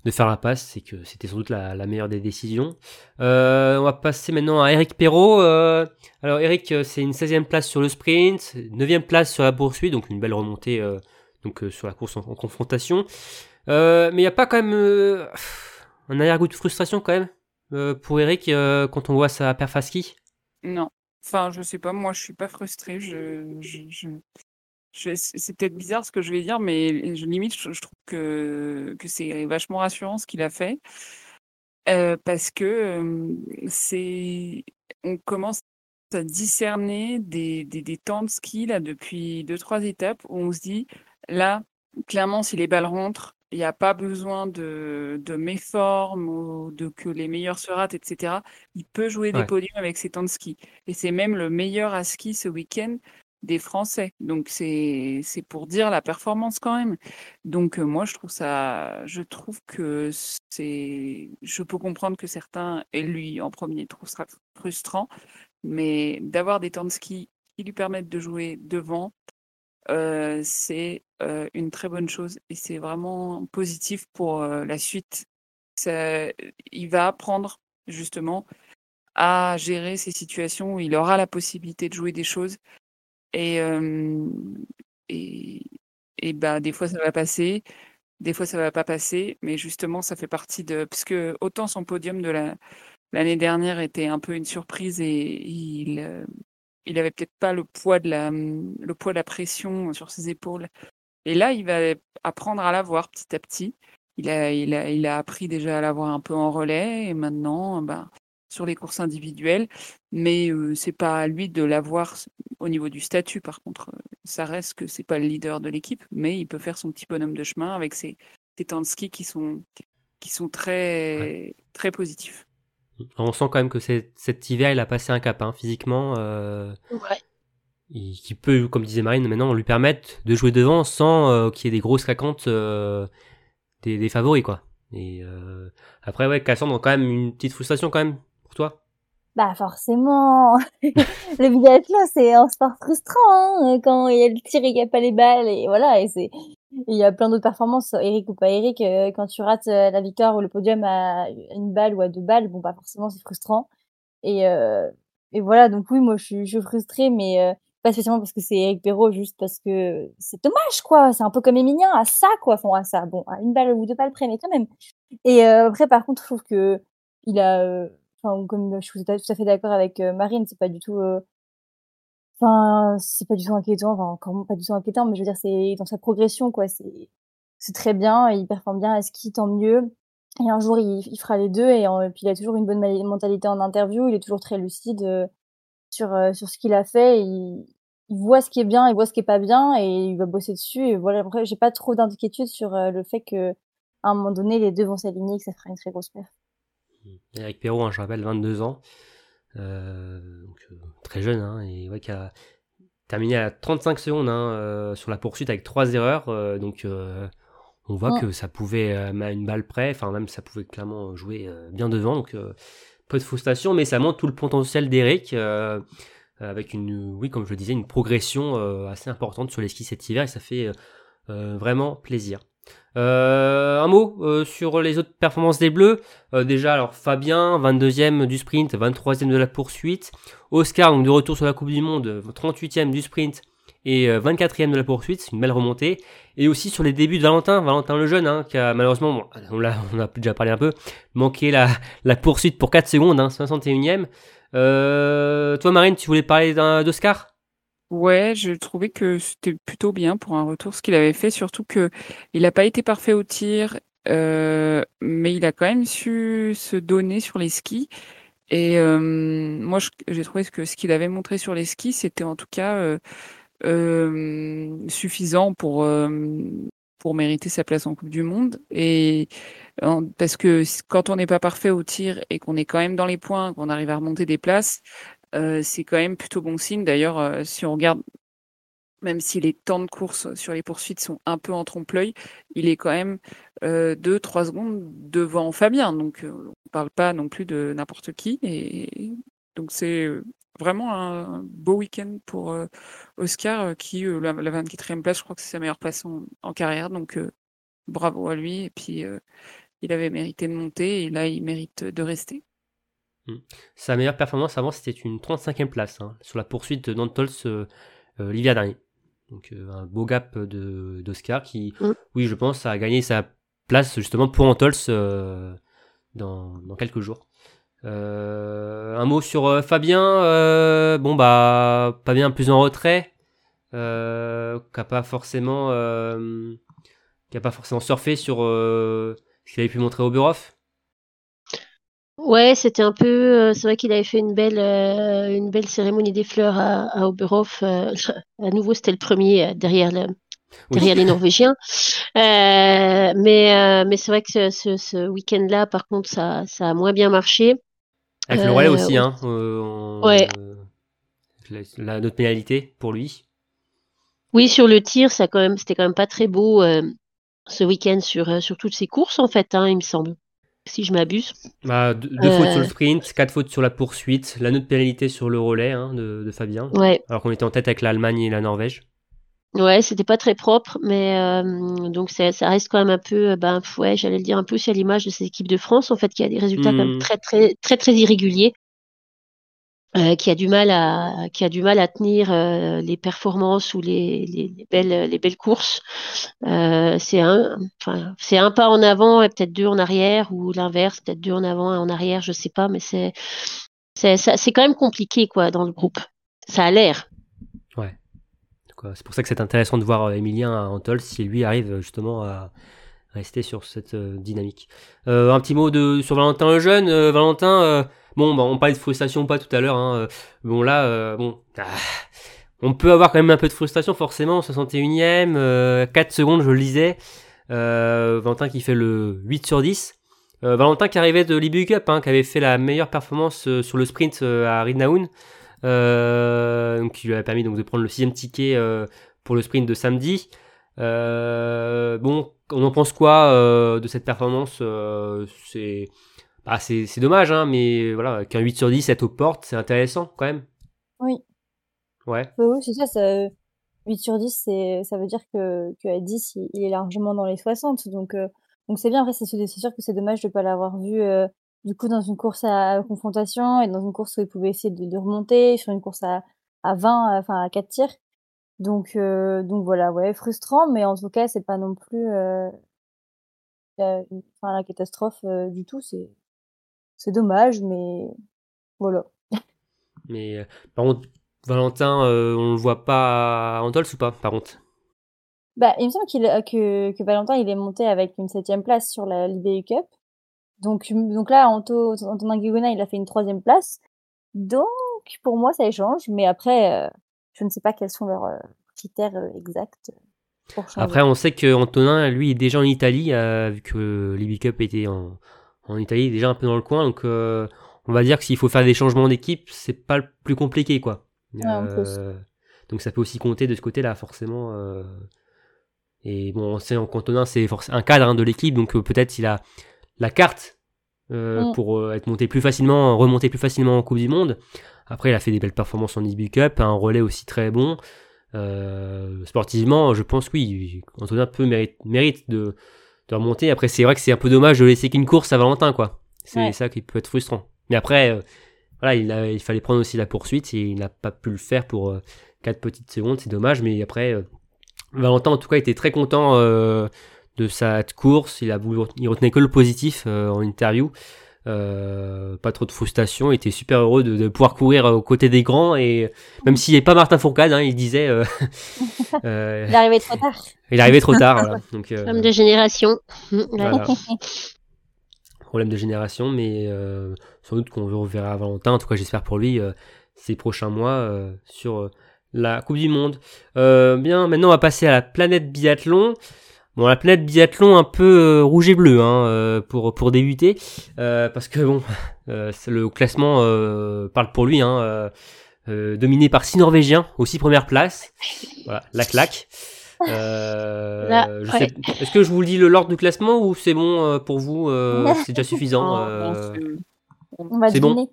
de faire la passe, c'est que c'était sans doute la, meilleure des décisions. Euh, on va passer maintenant à Eric Perrault. Euh, alors Eric, euh, c'est une 16e place sur le sprint, 9e place sur la poursuite, donc une belle remontée donc, sur la course en, confrontation. Mais il n'y a pas quand même un arrière-goût de frustration quand même pour Eric quand on voit sa perf à ski? Non. Enfin, je sais pas, moi je suis pas je- c'est peut-être bizarre ce que je vais dire, mais je, limite, je, je trouve que, que c'est vachement rassurant ce qu'il a fait. Euh, parce que euh, c'est, on commence à discerner des, des, des temps de ski là depuis deux, trois étapes où on se dit, là, clairement, si les balles rentrent, il n'y a pas besoin de, de méforme ou de que les meilleurs se ratent, etc. Il peut jouer des podiums avec ses temps de ski. Et c'est même le meilleur à ski ce week-end des Français. Donc c'est c'est pour dire la performance quand même. Donc euh, moi je trouve ça, je trouve que c'est, je peux comprendre que certains et lui en premier trouvent ça frustrant, mais d'avoir des temps de ski qui lui permettent de jouer devant, euh, c'est euh, une très bonne chose et c'est vraiment positif pour la suite. Il va apprendre justement à gérer ces situations où il aura la possibilité de jouer des choses et, euh, et, et bah, des fois ça va passer, des fois ça va pas passer, mais justement ça fait partie de... Parce que autant son podium de la, l'année dernière était un peu une surprise et il, euh, il avait peut-être pas le poids de la, le poids de la pression sur ses épaules. Et là, il va apprendre à l'avoir petit à petit. Il a, il a, il a appris déjà à l'avoir un peu en relais et maintenant, bah, sur les courses individuelles. Mais euh, c'est pas à lui de l'avoir au niveau du statut. Par contre, Euh, ça reste que c'est pas le leader de l'équipe, mais il peut faire son petit bonhomme de chemin avec ses, ses temps de ski qui sont, qui sont très, très positifs. On sent quand même que cet hiver, il a passé un cap hein, physiquement. euh, Ouais. et qui peut, comme disait Marine, maintenant lui permettre de jouer devant sans euh, qu'il y ait des grosses claquantes euh, des, des favoris, quoi. Et euh, après, ouais, Cassandre, quand même une petite frustration quand même toi? Bah forcément, [LAUGHS] le biathlon c'est un sport frustrant hein, quand il y a le tir et qu'il n'y a pas les balles et voilà et c'est il y a plein d'autres performances Eric ou pas Eric euh, quand tu rates euh, la victoire ou le podium à une balle ou à deux balles bon bah forcément c'est frustrant. Et euh, et voilà donc oui moi je suis frustrée mais pas spécialement parce que c'est Eric Perrault juste parce que c'est dommage quoi. C'est un peu comme Emilien à ça quoi. Enfin à ça bon à une balle ou deux balles près mais quand même. Et après par contre je trouve que il a comme je suis tout à fait d'accord avec euh, Marine c'est pas du tout euh, enfin c'est pas du tout inquiétant enfin pas du tout inquiétant mais je veux dire c'est dans sa progression quoi c'est c'est très bien il performe bien à ski tant mieux. Et un jour il, fera les deux et, puis il a toujours une bonne mentalité en interview il est toujours très lucide euh, sur sur ce qu'il a fait il, voit ce qui est bien il voit ce qui est pas bien et il va bosser dessus et voilà. Après j'ai pas trop d'inquiétude sur le fait que à un moment donné les deux vont s'aligner et que ça fera une très grosse perte Eric Perrault, hein, je rappelle, 22 ans. Euh, donc, euh, très jeune, hein, et ouais, qui a terminé à 35 secondes hein, euh, sur la poursuite avec trois erreurs. donc, on voit Ouais. que ça pouvait, à une balle près, enfin, même ça pouvait clairement jouer bien devant. Donc, peu de frustration, mais ça montre tout le potentiel d'Eric. avec une, oui, comme je le disais, une progression euh, assez importante sur les skis cet hiver, et ça fait euh, vraiment plaisir. Euh, un mot euh, sur les autres performances des Bleus. Euh, déjà, alors Fabien, 22e du sprint, 23e de la poursuite. Oscar, donc de retour sur la Coupe du Monde, 38e du sprint et euh, 24e de la poursuite. C'est une belle remontée. Et aussi sur les débuts de Valentin, Valentin le jeune, hein, qui a malheureusement, bon, on, a déjà parlé un peu, manqué la, la poursuite pour 4 secondes, hein, 61e. Euh, toi, Marine, tu voulais parler d'Oscar? Ouais, je trouvais que c'était plutôt bien pour un retour ce qu'il avait fait, surtout que il n'a pas été parfait au tir, euh, mais il a quand même su se donner sur les skis. Et euh, moi, j'ai trouvé que ce qu'il avait montré sur les skis, c'était en tout cas euh, suffisant pour pour mériter sa place en Coupe du Monde. Et parce que quand on n'est pas parfait au tir et qu'on est quand même dans les points, qu'on arrive à remonter des places, c'est quand même plutôt bon signe. D'ailleurs, euh, si on regarde, même si les temps de course sur les poursuites sont un peu en trompe-l'œil, il est quand même euh, 2-3 secondes devant Fabien. Donc, euh, on parle pas non plus de n'importe qui. Et donc, c'est euh, vraiment un beau week-end pour euh, Oscar, euh, qui, euh, la, la 24e place, je crois que c'est sa meilleure place en, carrière. Donc, euh, bravo à lui. Et puis, euh, il avait mérité de monter et là, il mérite de rester. Sa meilleure performance avant, c'était une 35e place hein, sur la poursuite d'Antols euh, euh, l'hiver dernier. Donc euh, un beau gap d'Oscar qui, Mm. oui, je pense, a gagné sa place justement pour Antols euh, dans, dans quelques jours. Un mot sur Fabien. bon bah Fabien plus en retrait, qui a pas forcément, qui a pas forcément surfé sur ce qu'il avait pu montrer au Burhoff. Ouais, c'était un peu. euh, c'est vrai qu'il avait fait une belle, euh, une belle cérémonie des fleurs à, à Oberhof. euh, [LAUGHS] à nouveau, c'était le premier derrière le, Oui. derrière les Norvégiens. [LAUGHS] Euh, mais euh, mais c'est vrai que ce, ce, ce week-end-là, par contre, ça, ça a moins bien marché. Avec le relais Euh, aussi, hein. euh, on- Ouais. la, la- notre pénalité pour lui. Oui, sur le tir, ça quand même, c'était quand même pas très beau euh, ce week-end sur sur toutes ces courses en fait, hein, il me semble, si je m'abuse. Bah, deux, deux Euh. fautes sur le sprint, quatre fautes sur la poursuite, la note pénalité sur le relais hein, de, de Fabien. Ouais. Alors qu'on était en tête avec l'Allemagne et la Norvège. Ouais, c'était pas très propre, mais euh, donc ça, ça reste quand même un peu, euh, ben ouais, j'allais le dire un peu aussi à l'image de cette équipe de France en fait, qui a des résultats quand même Mhm. très très très très irréguliers, euh, qui a du mal à qui a du mal à tenir euh, les performances ou les, les, les belles les belles courses. Euh, c'est un, enfin c'est un pas en avant et peut-être deux en arrière ou l'inverse, peut-être deux en avant et en arrière, je sais pas, mais c'est c'est c'est quand même compliqué quoi dans le groupe. Ça a l'air. Euh, C'est pour ça que c'est intéressant de voir Emilien Antol si lui arrive justement à rester sur cette dynamique. Un petit mot de sur Valentin le jeune. Euh, Valentin, bon, bah, on parlait de frustration pas tout à l'heure. Hein, euh, bon là, euh, bon, ah, on peut avoir quand même un peu de frustration forcément. 61ème, euh, 4 secondes, je le lisais. Euh, Valentin qui fait le 8 sur 10. Euh, Valentin qui arrivait de l'IBU Cup, hein, qui avait fait la meilleure performance euh, sur le sprint euh, à Ridnaun. Euh, qui lui a permis donc de prendre le sixième ticket euh, pour le sprint de samedi. Euh, bon, on en pense quoi euh, de cette performance Euh, C'est bah, c'est c'est dommage, hein, mais voilà, qu'un 8 sur 10 est aux portes, c'est intéressant quand même. Oui. Ouais. Bah oui, c'est ça, ça, 8 sur 10, c'est, ça veut dire que, que à 10, il, il est largement dans les 60. Donc, euh, donc c'est bien. Après, c'est, sûr que c'est dommage de pas l'avoir vu, euh, du coup, dans une course à, confrontation et dans une course où il pouvait essayer de, de remonter, sur une course à, à 20, enfin, à 4 tirs. Donc, euh, donc voilà, ouais, frustrant, mais en tout cas, c'est pas non plus, euh, la, enfin, la catastrophe, euh, du tout. C'est, c'est dommage, mais voilà. Mais euh, par contre, Valentin, euh, on le voit pas à Antols ou pas, par contre? Bah, il me semble qu'il, que, que Valentin, il est monté avec une septième place sur la l'IBU Cup. Donc, donc là, Anto, Antonin Guigona, il a fait une troisième place. Donc, pour moi, ça échange. Mais après, euh, je ne sais pas quels sont leurs euh, critères euh, exacts pour changer. Après, on sait que Antonin, lui, est déjà en Italie, euh, vu que l'IBI Cup était en, en Italie, déjà un peu dans le coin. Donc, euh, on va dire que s'il faut faire des changements d'équipe, c'est pas le plus compliqué, quoi. Ouais, en plus. Euh, donc, ça peut aussi compter de ce côté-là, forcément. euh. Et bon, on sait qu'Antonin, c'est forc- un cadre hein, de l'équipe, donc peut-être il a la carte Mm. pour être monté plus facilement, remonter plus facilement en Coupe du Monde. Après, il a fait des belles performances en IBU Cup, un relais aussi très bon. Euh, sportivement, je pense que oui, Antonin peut mérite, mérite de, de remonter. Après, c'est vrai que c'est un peu dommage de laisser qu'une course à Valentin, quoi. C'est Ouais. ça qui peut être frustrant. Mais après, euh, voilà, il, a- il fallait prendre aussi la poursuite et il n'a pas pu le faire pour euh, 4 petites secondes, c'est dommage. Mais après, euh, Valentin, en tout cas, était très content euh, de sa course. Il a voulu, il retenait que le positif en interview. Euh, pas trop de frustration, il était super heureux de, de pouvoir courir aux côtés des grands et même s'il n'est pas Martin Fourcade, hein, il disait euh, [LAUGHS] euh, Il est arrivé trop tard. il arrivé trop tard. voilà. Donc, euh, Femme de génération. [LAUGHS] Voilà. Problème de génération, mais euh, sans doute qu'on le reverra à Valentin. En tout cas, j'espère pour lui euh, ces prochains mois euh, sur euh, la Coupe du Monde. Euh, bien, maintenant on va passer à la planète biathlon. Bon, la planète biathlon un peu euh, rouge et bleu hein, euh, pour pour débuter, euh, parce que bon, [LAUGHS] euh, c'est le classement euh, parle pour lui. Hein, euh, euh, dominé par six Norvégiens, aussi première place. Voilà, la claque. Euh, ouais. Est-ce que je vous lis le l'ordre du classement ou c'est bon euh, pour vous euh, [LAUGHS] C'est déjà suffisant. Non, euh, non, c'est- On va C'est bon.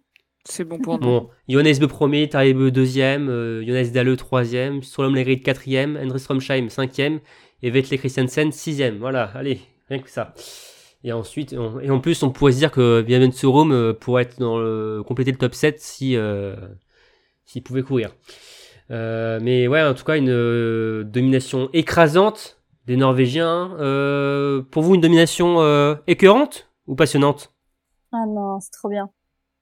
c'est bon pour nous. Bon, Johannes Beu premier, Tarjei deuxième, euh, Jonas Dalle troisième, Solom Legrid quatrième, Endre Stromsheim cinquième et Vetle Christensen sixième. Voilà, allez, rien que ça. Et ensuite, on- et en plus, on pourrait se dire que Viamen Sorum euh, pourrait être dans le, compléter le top 7 si euh, s'il pouvait courir. Euh, mais ouais, en tout cas, une euh, domination écrasante des Norvégiens. Pour vous, une domination écœurante ou passionnante? Ah non, c'est trop bien.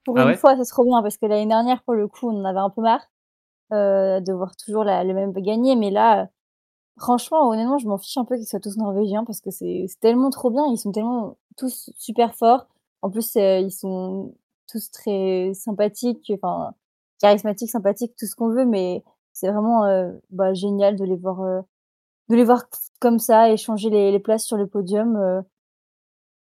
Pour Ah une ouais? fois, c'est trop bien parce que l'année dernière, pour le coup, on en avait un peu marre de voir toujours la, le même gagner. Mais là, franchement, honnêtement, je m'en fiche un peu qu'ils soient tous norvégiens parce que c'est tellement trop bien. Ils sont tellement tous super forts. En plus, euh, ils sont tous très sympathiques, enfin charismatiques, sympathiques, tout ce qu'on veut. Mais c'est vraiment euh, bah, génial de les voir, euh, de les voir comme ça, échanger les, les places sur le podium.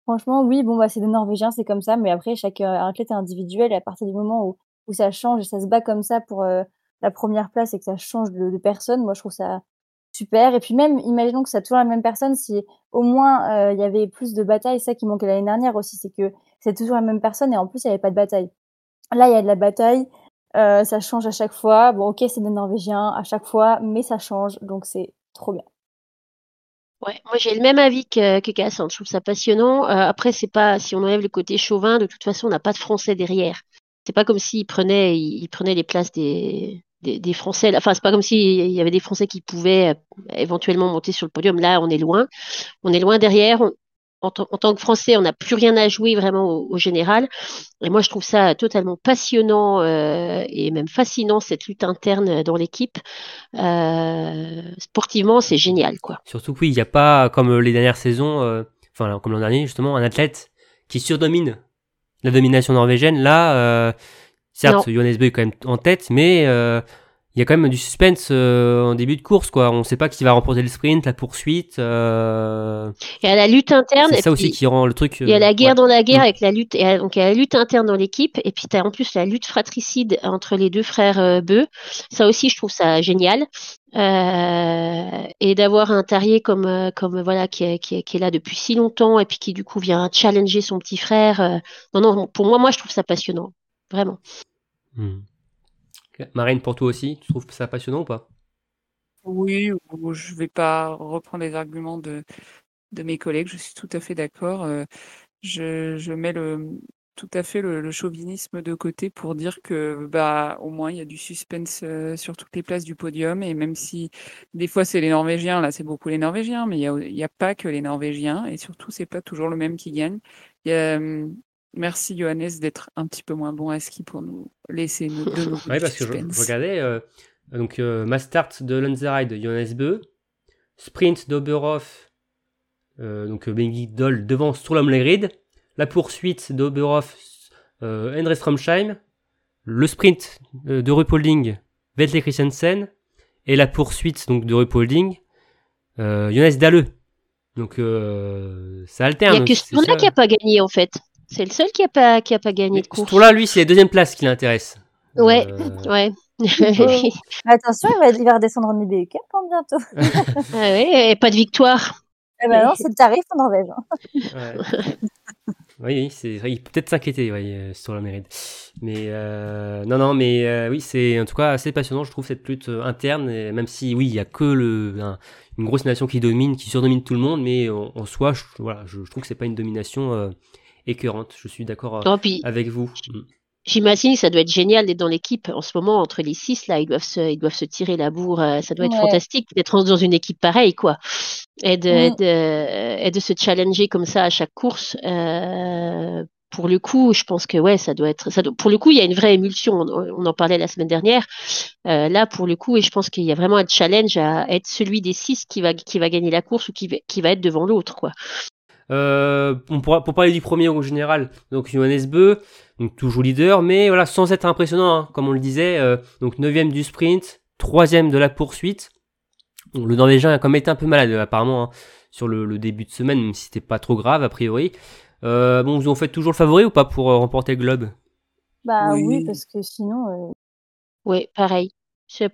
Franchement, oui, bon, bah, c'est des Norvégiens, c'est comme ça, mais après, chaque athlète est individuel, à partir du moment où, où ça change et ça se bat comme ça pour la première place et que ça change de, de personne, moi, je trouve ça super. Et puis même, imaginons que ça toujours la même personne, si au moins euh, il y avait plus de batailles, c'est ça qui manquait l'année dernière aussi, c'est que c'est toujours la même personne et en plus, il n'y avait pas de bataille. Là, il y a de la bataille, euh, ça change à chaque fois. Bon, ok, c'est des Norvégiens à chaque fois, mais ça change, donc c'est trop bien. Ouais, moi j'ai le même avis que, que Cassandre. Je trouve ça passionnant. Euh, après, c'est pas si on enlève le côté chauvin, de toute façon, on n'a pas de Français derrière. C'est pas comme s'ils prenaient, ils prenaient les places des, des, Français. Enfin, c'est pas comme s'il y avait des Français qui pouvaient euh, éventuellement monter sur le podium. Là, on est loin. On est loin derrière. En, tant- que Français, on n'a plus rien à jouer vraiment au, général. Et moi, je trouve ça totalement passionnant euh, et même fascinant cette lutte interne dans l'équipe. Euh, sportivement, c'est génial, quoi. Surtout que oui, il n'y a pas, comme les dernières saisons, enfin comme l'an dernier justement, un athlète qui surdomine la domination norvégienne. Là, certes, Johannes Bö est quand même en tête, mais euh, il y a quand même du suspense euh, en début de course. quoi. On ne sait pas qui va remporter le sprint, la poursuite. euh, Il y a la lutte interne. c'est ça aussi qui rend le truc... Il y a la guerre ouais. dans la guerre Mm. avec la lutte, et, donc il y a la lutte interne dans l'équipe, et puis tu as en plus la lutte fratricide entre les deux frères Beu. Ça aussi, je trouve ça génial. Euh, et d'avoir un Tarier comme, comme voilà, qui est, qui, est, qui est là depuis si longtemps, et puis qui du coup vient challenger son petit frère. non, non, pour moi, moi, je trouve ça passionnant. Vraiment. Hmm. Marine, pour toi aussi, tu trouves ça passionnant ou pas? Oui, ou- je vais pas reprendre les arguments de, de mes collègues, je suis tout à fait d'accord. euh, je, je mets le, tout à fait le, le chauvinisme de côté pour dire que bah au moins il y a du suspense euh, sur toutes les places du podium et même si des fois c'est les Norvégiens, là c'est beaucoup les Norvégiens, mais il y a, il y a pas que les Norvégiens et surtout c'est pas toujours le même qui gagne. Il y a, hum, merci Johannes d'être un petit peu moins bon à ski pour nous laisser nous, de nouveau [LAUGHS] Oui, parce que je, je suspense. regardais, euh, donc euh, ma start de Lanzerheide, Johannes Bö, sprint d'Oberhof, euh, donc euh, Bengi Doll devant Sturlam Legrid, la poursuite d'Oberhof, euh, Endre Stromsheim, le sprint euh, de Rupolding, Vetle Christensen, et la poursuite donc de Rupolding, euh, Jonas Dalle. Donc euh, ça Il alterne. y a que qui a pas gagné, en fait. C'est le seul qui a pas, qui a pas gagné Mais de ce course. tour-là, lui, c'est la deuxième place qui l'intéresse. Ouais, Euh, [LAUGHS] ouais. [LAUGHS] Attention, il va, il va redescendre en IBU Cup hein, bientôt. [LAUGHS] Ah ouais, et pas de victoire. Eh ben non, c'est le tarif en Norvège. hein. Ouais. oui, c'est vrai, il peut peut-être s'inquiéter oui, euh, sur la mérite. Mais euh, non, non, mais euh, oui, c'est en tout cas assez passionnant, je trouve, cette lutte euh, interne, et même si, oui, il y a que le, un- une grosse nation qui domine, qui surdomine tout le monde, mais en, en soi, je, voilà, je, je trouve que c'est pas une domination euh, écœurante. Je suis d'accord euh, avec vous. Mm. J'imagine que ça doit être génial d'être dans l'équipe en ce moment entre les six là, ils doivent se, ils doivent se tirer la bourre. euh, Ça doit être Ouais. fantastique d'être dans une équipe pareille quoi, et de, Mm. de, et de se challenger comme ça à chaque course. Euh, pour le coup, je pense que ouais, ça doit être. Ça doit- pour le coup, il y a une vraie émulsion. On, on en parlait la semaine dernière. Euh, là, pour le coup, et je pense qu'il y a vraiment un challenge à être celui des six qui va qui va gagner la course ou qui va, qui va être devant l'autre quoi. Euh, on pourra- pour parler du premier au général, donc Johannes Bö, donc toujours leader, mais voilà, sans être impressionnant, hein, comme on le disait, euh, donc 9 du sprint, 3 de la poursuite. Bon, le Norvégien a quand même été un peu malade apparemment hein, sur le, le début de semaine, même si c'était pas trop grave a priori. Euh, bon, vous en faites toujours le favori ou pas pour euh, remporter le globe? Bah oui, Oui. parce que sinon, euh, Oui, pareil.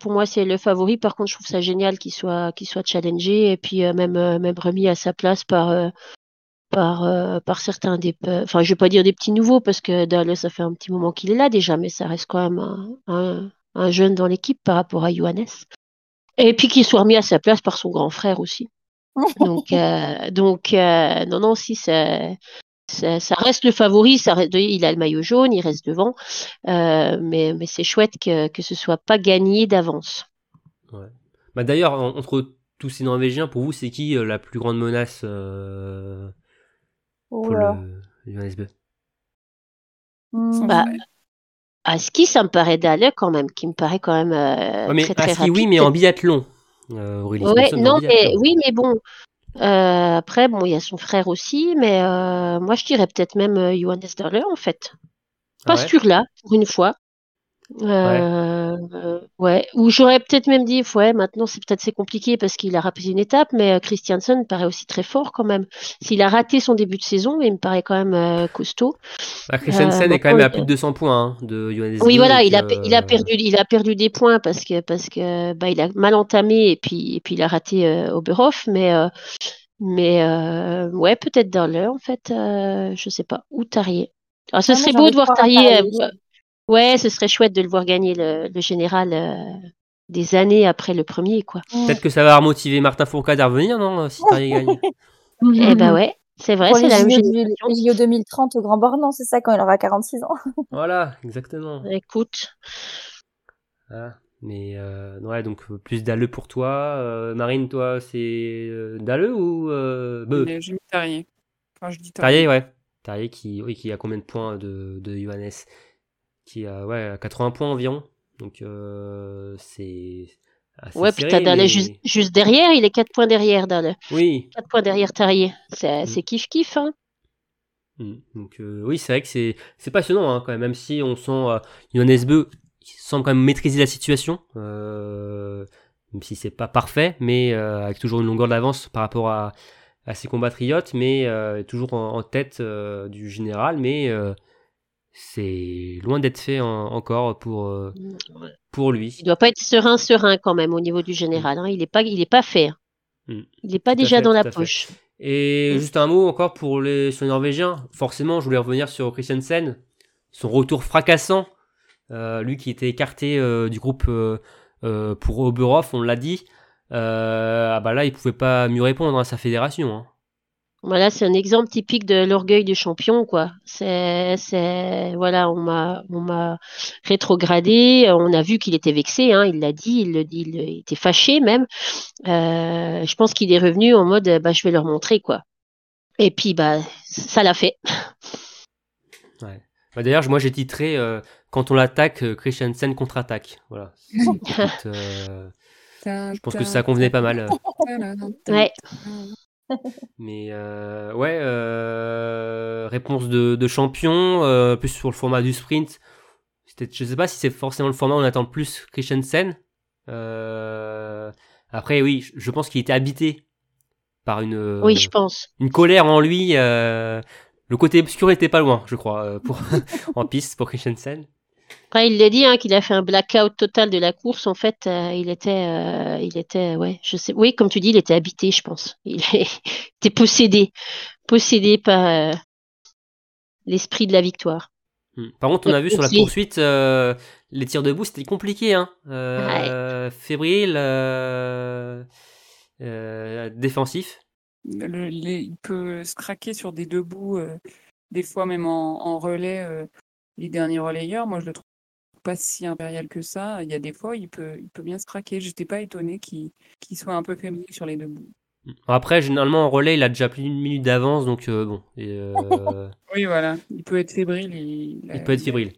Pour moi c'est le favori. Par contre, je trouve ça génial qu'il soit qu'il soit challengé et puis euh, même euh, même remis à sa place par euh, par euh, par certains des enfin je vais pas dire des petits nouveaux parce que Dalle ça fait un petit moment qu'il est là déjà mais ça reste quand même un, un, un jeune dans l'équipe par rapport à Johannes. Et puis qu'il soit remis à sa place par son grand frère aussi. Donc euh, [LAUGHS] donc euh, non non si ça ça, ça reste le favori, ça reste- il a le maillot jaune, il reste devant, euh, mais, mais c'est chouette que, que ce soit pas gagné d'avance. Bah d'ailleurs, en- entre tous ces Norvégiens, pour vous, c'est qui euh, la plus grande menace euh, pour Oula. le Bö Hmm. Bah, À ski, ça me paraît Dalle quand même, qui me paraît quand même euh, Ouais, mais très à très ski, rapide. oui, mais en biathlon. Euh, Aurélie Ouais, non, mais biathlon. oui, mais bon. Euh, après, bon, il y a son frère aussi, mais euh, moi, je dirais peut-être même Johannes Dalle, en fait. Ah Pas ouais? sûr là, pour une fois. Euh, euh, ouais. Ou j'aurais peut-être même dit, ouais, maintenant c'est peut-être c'est compliqué parce qu'il a raté une étape, mais euh, Christiansen paraît aussi très fort quand même. S'il a raté son début de saison, il me paraît quand même euh, costaud. Bah, Christensen Euh, est quand même à plus de 200 points hein, de Johannes Oui, voilà, il a, que, il a perdu, il a perdu des points parce que parce que bah il a mal entamé et puis et puis il a raté euh, Oberhof, mais euh, mais euh, ouais, peut-être Dalle en fait, euh, je sais pas, ou Tarier. Alors, ce Ah, moi, serait beau de voir Tarier. Euh, Ouais, ce serait chouette de le voir gagner le, le général euh, des années après le premier, quoi. Peut-être que ça va remotiver Martin Fourcade à revenir, non Si Tarier gagne. [LAUGHS] Eh ben ouais, c'est vrai, c'est la même JO, génération. du- les JO 2030 au Grand Bornand, c'est ça, quand il aura 46 ans. [LAUGHS] Voilà, exactement. Écoute, Voilà. Mais euh, ouais, donc euh, plus Dalle pour toi. Euh, Marine, toi, c'est euh, Dalle ou euh, Mais J'ai mis Tarier. Enfin, je dis Tarier. Tarier, ouais. Tarier qui, oui, qui a combien de points de, de Johannes? Qui a ouais, 80 points environ. Donc euh, c'est assez ouais, puis serré, t'as Dalle mais- juste, juste derrière, il est 4 points derrière, Dalle. Oui. 4 points derrière Tarier. C'est Mm. c'est kiff-kiff, hein. Mm. Donc euh, oui, c'est vrai que c'est passionnant hein, quand même, même si on sent euh, Johannes Bö qui semble quand même maîtriser la situation, euh, même si c'est pas parfait, mais avec toujours une longueur d'avance par rapport à, à ses compatriotes, mais toujours en, en tête du général, mais c'est loin d'être fait en- encore pour euh, pour lui. Il doit pas être serein, serein quand même au niveau du général. Hein. Il est pas, il est pas fait. hein. Mm. Il est pas Tout déjà fait, dans la poche. Et Mm. juste un mot encore pour les, sur les Norvégiens. Forcément, je voulais revenir sur Christiansen. Son retour fracassant. Euh, lui qui était écarté euh, du groupe euh, euh, pour Oberhof, on l'a dit. Euh, ah bah là, il pouvait pas mieux répondre à sa fédération. hein. Voilà, c'est un exemple typique de l'orgueil du champion, quoi. C'est, c'est, voilà, on m'a, on m'a rétrogradé. On a vu qu'il était vexé, hein. Il l'a dit, il le dit, il était fâché même. Euh, je pense qu'il est revenu en mode, bah, je vais leur montrer, quoi. Et puis, bah, ça l'a fait. [LAUGHS] Bah, D'ailleurs, moi j'ai titré euh, Quand on l'attaque, euh, Christiansen contre-attaque. Voilà. Écoute, [LAUGHS] euh, je pense que ça convenait pas mal. [LAUGHS] Ouais. Mais euh, ouais, euh, réponse de, de champion, euh, plus sur le format du sprint. Je sais pas si c'est forcément le format où on attend plus Christiansen. Euh, après, oui, je- pense qu'il était habité par une, Oui, je pense. une colère en lui. euh, le côté obscur était pas loin, je crois, euh, pour, [LAUGHS] en piste pour Christiansen. Après, il l'a dit, hein, qu'il a fait un blackout total de la course. En fait, euh, il était, euh, il était, ouais, je sais, oui, comme tu dis, il était habité, je pense. [LAUGHS] Il était possédé, possédé par euh, l'esprit de la victoire. Hmm. Par contre, on a vu sur la poursuite, euh, les tirs debout, c'était compliqué. Hein. Euh, Fébrile, euh, euh, défensif. Le- les- il peut se craquer sur des debout, euh, des fois même en, en relais, euh, les derniers relayeurs. Moi, je le trouve pas si impérial que ça. Il y a des fois, il peut, il peut bien se craquer. J'étais pas étonnée qu'il qu'il soit un peu fébrile sur les debout. Après, généralement, en relais, il a déjà plus d'une minute d'avance, donc euh, bon. Et, euh, [LAUGHS] Oui, voilà. Il peut être fébrile. Il, il peut être fébrile.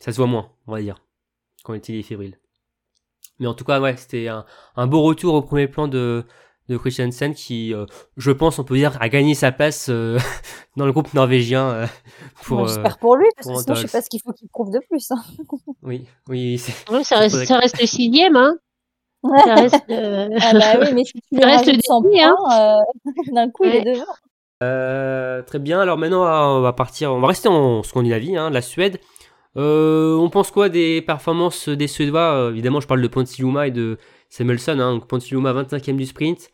Ça se voit moins, on va dire, quand il est fébrile. Mais en tout cas, ouais, c'était un, un beau retour au premier plan de, de Christiansen qui, euh, je pense, on peut dire, a gagné sa place euh, [LAUGHS] dans le groupe norvégien. euh, pour, J'espère pour lui, parce que sinon, je sais pas ce qu'il faut qu'il prouve de plus. hein. [LAUGHS] oui, oui, ça reste, ça reste le sixième, hein. Ça reste, euh, [LAUGHS] Ah bah oui, mais si tu reste le rajoutes 100 dernier, hein. d'un coup, il Ouais. est devant. Euh, très bien. Alors maintenant, on va partir. On va rester en Scandinavie, hein, la Suède. Euh, on pense quoi des performances des Suédois? Euh, Évidemment, je parle de Ponsiluma et de Samuelsson. Hein. Donc Ponsiluma 25e du sprint,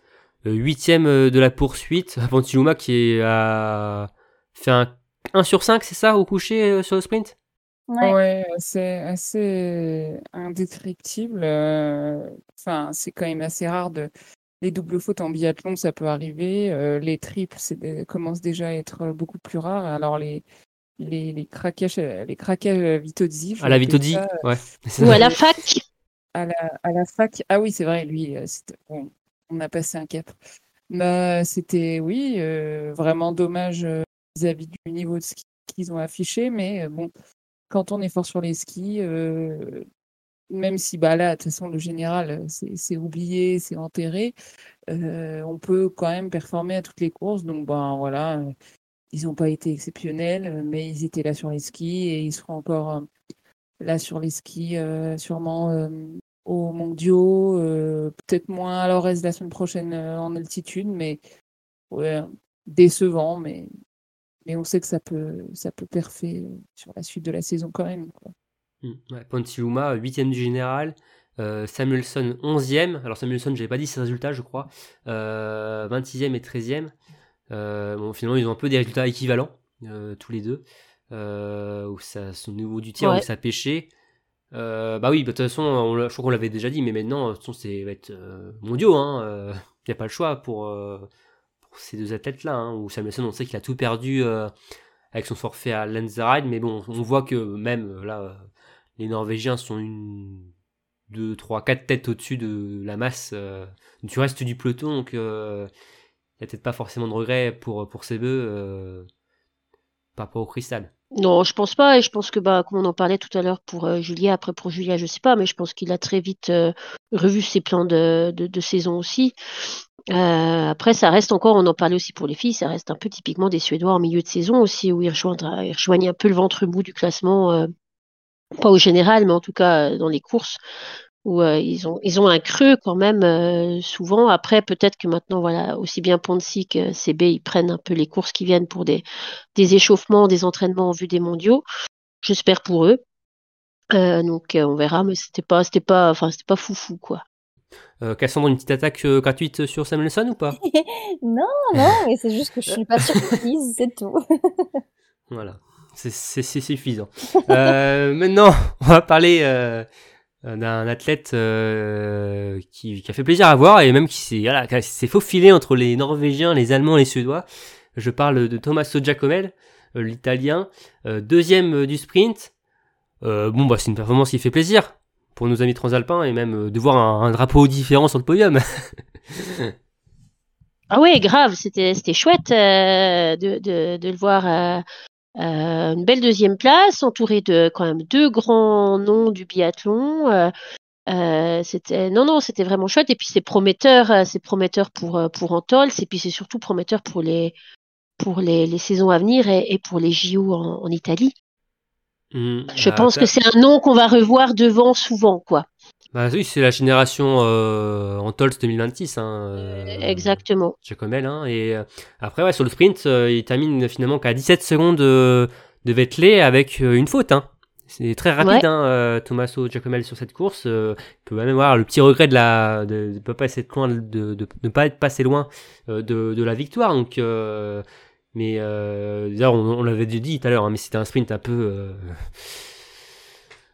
8e euh, de la poursuite. [LAUGHS] Ponsiluma qui a fait un 1 sur 5, c'est ça, au coucher euh, sur le sprint? Ouais. Ouais, c'est assez indescriptible. euh, Enfin, c'est quand même assez rare de. Les doubles fautes en biathlon, ça peut arriver. euh, les triples, c'est commencent déjà à être beaucoup plus rares. Alors les les, les craquages, les craquages à Vitozzi, À la Vitozzi Ouais. ou à la [LAUGHS] fac. à la, à la fac. Ah oui, c'est vrai, lui, bon, on a passé un cap. Bah, c'était, oui, euh, vraiment dommage euh, vis-à-vis du niveau de ski qu'ils ont affiché, mais euh, bon, quand on est fort sur les skis, même si bah là, de toute façon, le général, c'est oublié, c'est enterré, on peut quand même performer à toutes les courses. Donc, ben voilà, euh, ils n'ont pas été exceptionnels, mais ils étaient là sur les skis et ils seront encore là sur les skis, sûrement aux mondiaux, euh, peut-être moins à l'Orez la semaine prochaine euh, en altitude, mais ouais, décevant, mais, mais on sait que ça peut, ça peut perfer euh, sur la suite de la saison quand même. quoi. Mm, Ouais, Pontiluma, 8ème du général. Euh, Samuelson, 11ème. Alors, Samuelson, j'avais pas dit ses résultats, je crois. Euh, 26ème et 13ème. Euh, bon, finalement, ils ont un peu des résultats équivalents, euh, tous les deux. Euh, où ça, au niveau du tir, Ouais. où ça pêchait. Euh, bah oui, bah, de toute façon, on je crois qu'on l'avait déjà dit, mais maintenant, de toute façon, c'est va être euh, mondiaux. Il hein, [LAUGHS] n'y a pas le choix pour, euh, pour ces deux athlètes-là. Hein, où Samuelson, on sait qu'il a tout perdu euh, avec son forfait à Lenzerheide, mais bon, on voit que même euh, là, euh, les Norvégiens sont une, deux, trois, quatre têtes au-dessus de la masse euh, du reste du peloton, donc euh, il n'y a peut-être pas forcément de regrets pour, pour ces bœufs euh, par rapport au cristal. Non, je pense pas, et je pense que bah comme on en parlait tout à l'heure pour euh, Julia, après pour Julia, je sais pas, mais je pense qu'il a très vite euh, revu ses plans de, saison aussi. Euh, après, ça reste encore, on en parlait aussi pour les filles, ça reste un peu typiquement des Suédois en milieu de saison aussi, où ils rejoignent, ils rejoignent un peu le ventre mou du classement, pas au général, mais en tout cas dans les courses, où euh, ils ont ils ont un creux quand même euh, souvent. Après, peut-être que maintenant, voilà, aussi bien Ponzi que CB, ils prennent un peu les courses qui viennent pour des des échauffements, des entraînements en vue des mondiaux. J'espère pour eux. Euh, donc euh, on verra, mais c'était pas, c'était pas, enfin c'était pas foufou quoi. Euh, Cassandre, une petite attaque euh, gratuite sur Samuelson ou pas? [LAUGHS] Non, non, mais c'est juste que je suis pas surprise, c'est tout. [LAUGHS] Voilà, c'est suffisant. Euh, maintenant, on va parler euh, d'un athlète euh, qui, a fait plaisir à voir et même qui s'est voilà, faufilé entre les Norvégiens, les Allemands les Suédois. Je parle de Tommaso Giacomel, euh, l'Italien, euh, deuxième euh, du sprint. Euh, bon, bah, c'est une performance qui fait plaisir pour nos amis transalpins et même euh, de voir un, drapeau différent sur le podium. [LAUGHS] Ah ouais, grave, c'était chouette euh, de le voir. Euh, une belle deuxième place, entouré de quand même deux grands noms du biathlon. euh, euh, c'était non non, c'était vraiment chouette et puis c'est prometteur, c'est prometteur pour pour Antols et puis c'est surtout prometteur pour les pour les, les saisons à venir et, et pour les JO en, en Italie. Hmm, Je bah, pense que c'est un nom qu'on va revoir devant souvent quoi. Bah oui, c'est la génération euh, Antols 2026. Hein, euh, Exactement. Giacomel, hein, et euh, après, ouais, sur le sprint, euh, il termine finalement qu'à 17 secondes de Vettel avec une faute. Hein. C'est très rapide, Ouais. hein, Tommaso Giacomel sur cette course. Il peut même avoir le petit regret de la de, de, pas passer loin, de, de, ne pas être passé loin de, la victoire. Donc, euh, mais euh, d'ailleurs, on, on l'avait dit tout à l'heure, hein, mais c'était un sprint un peu euh,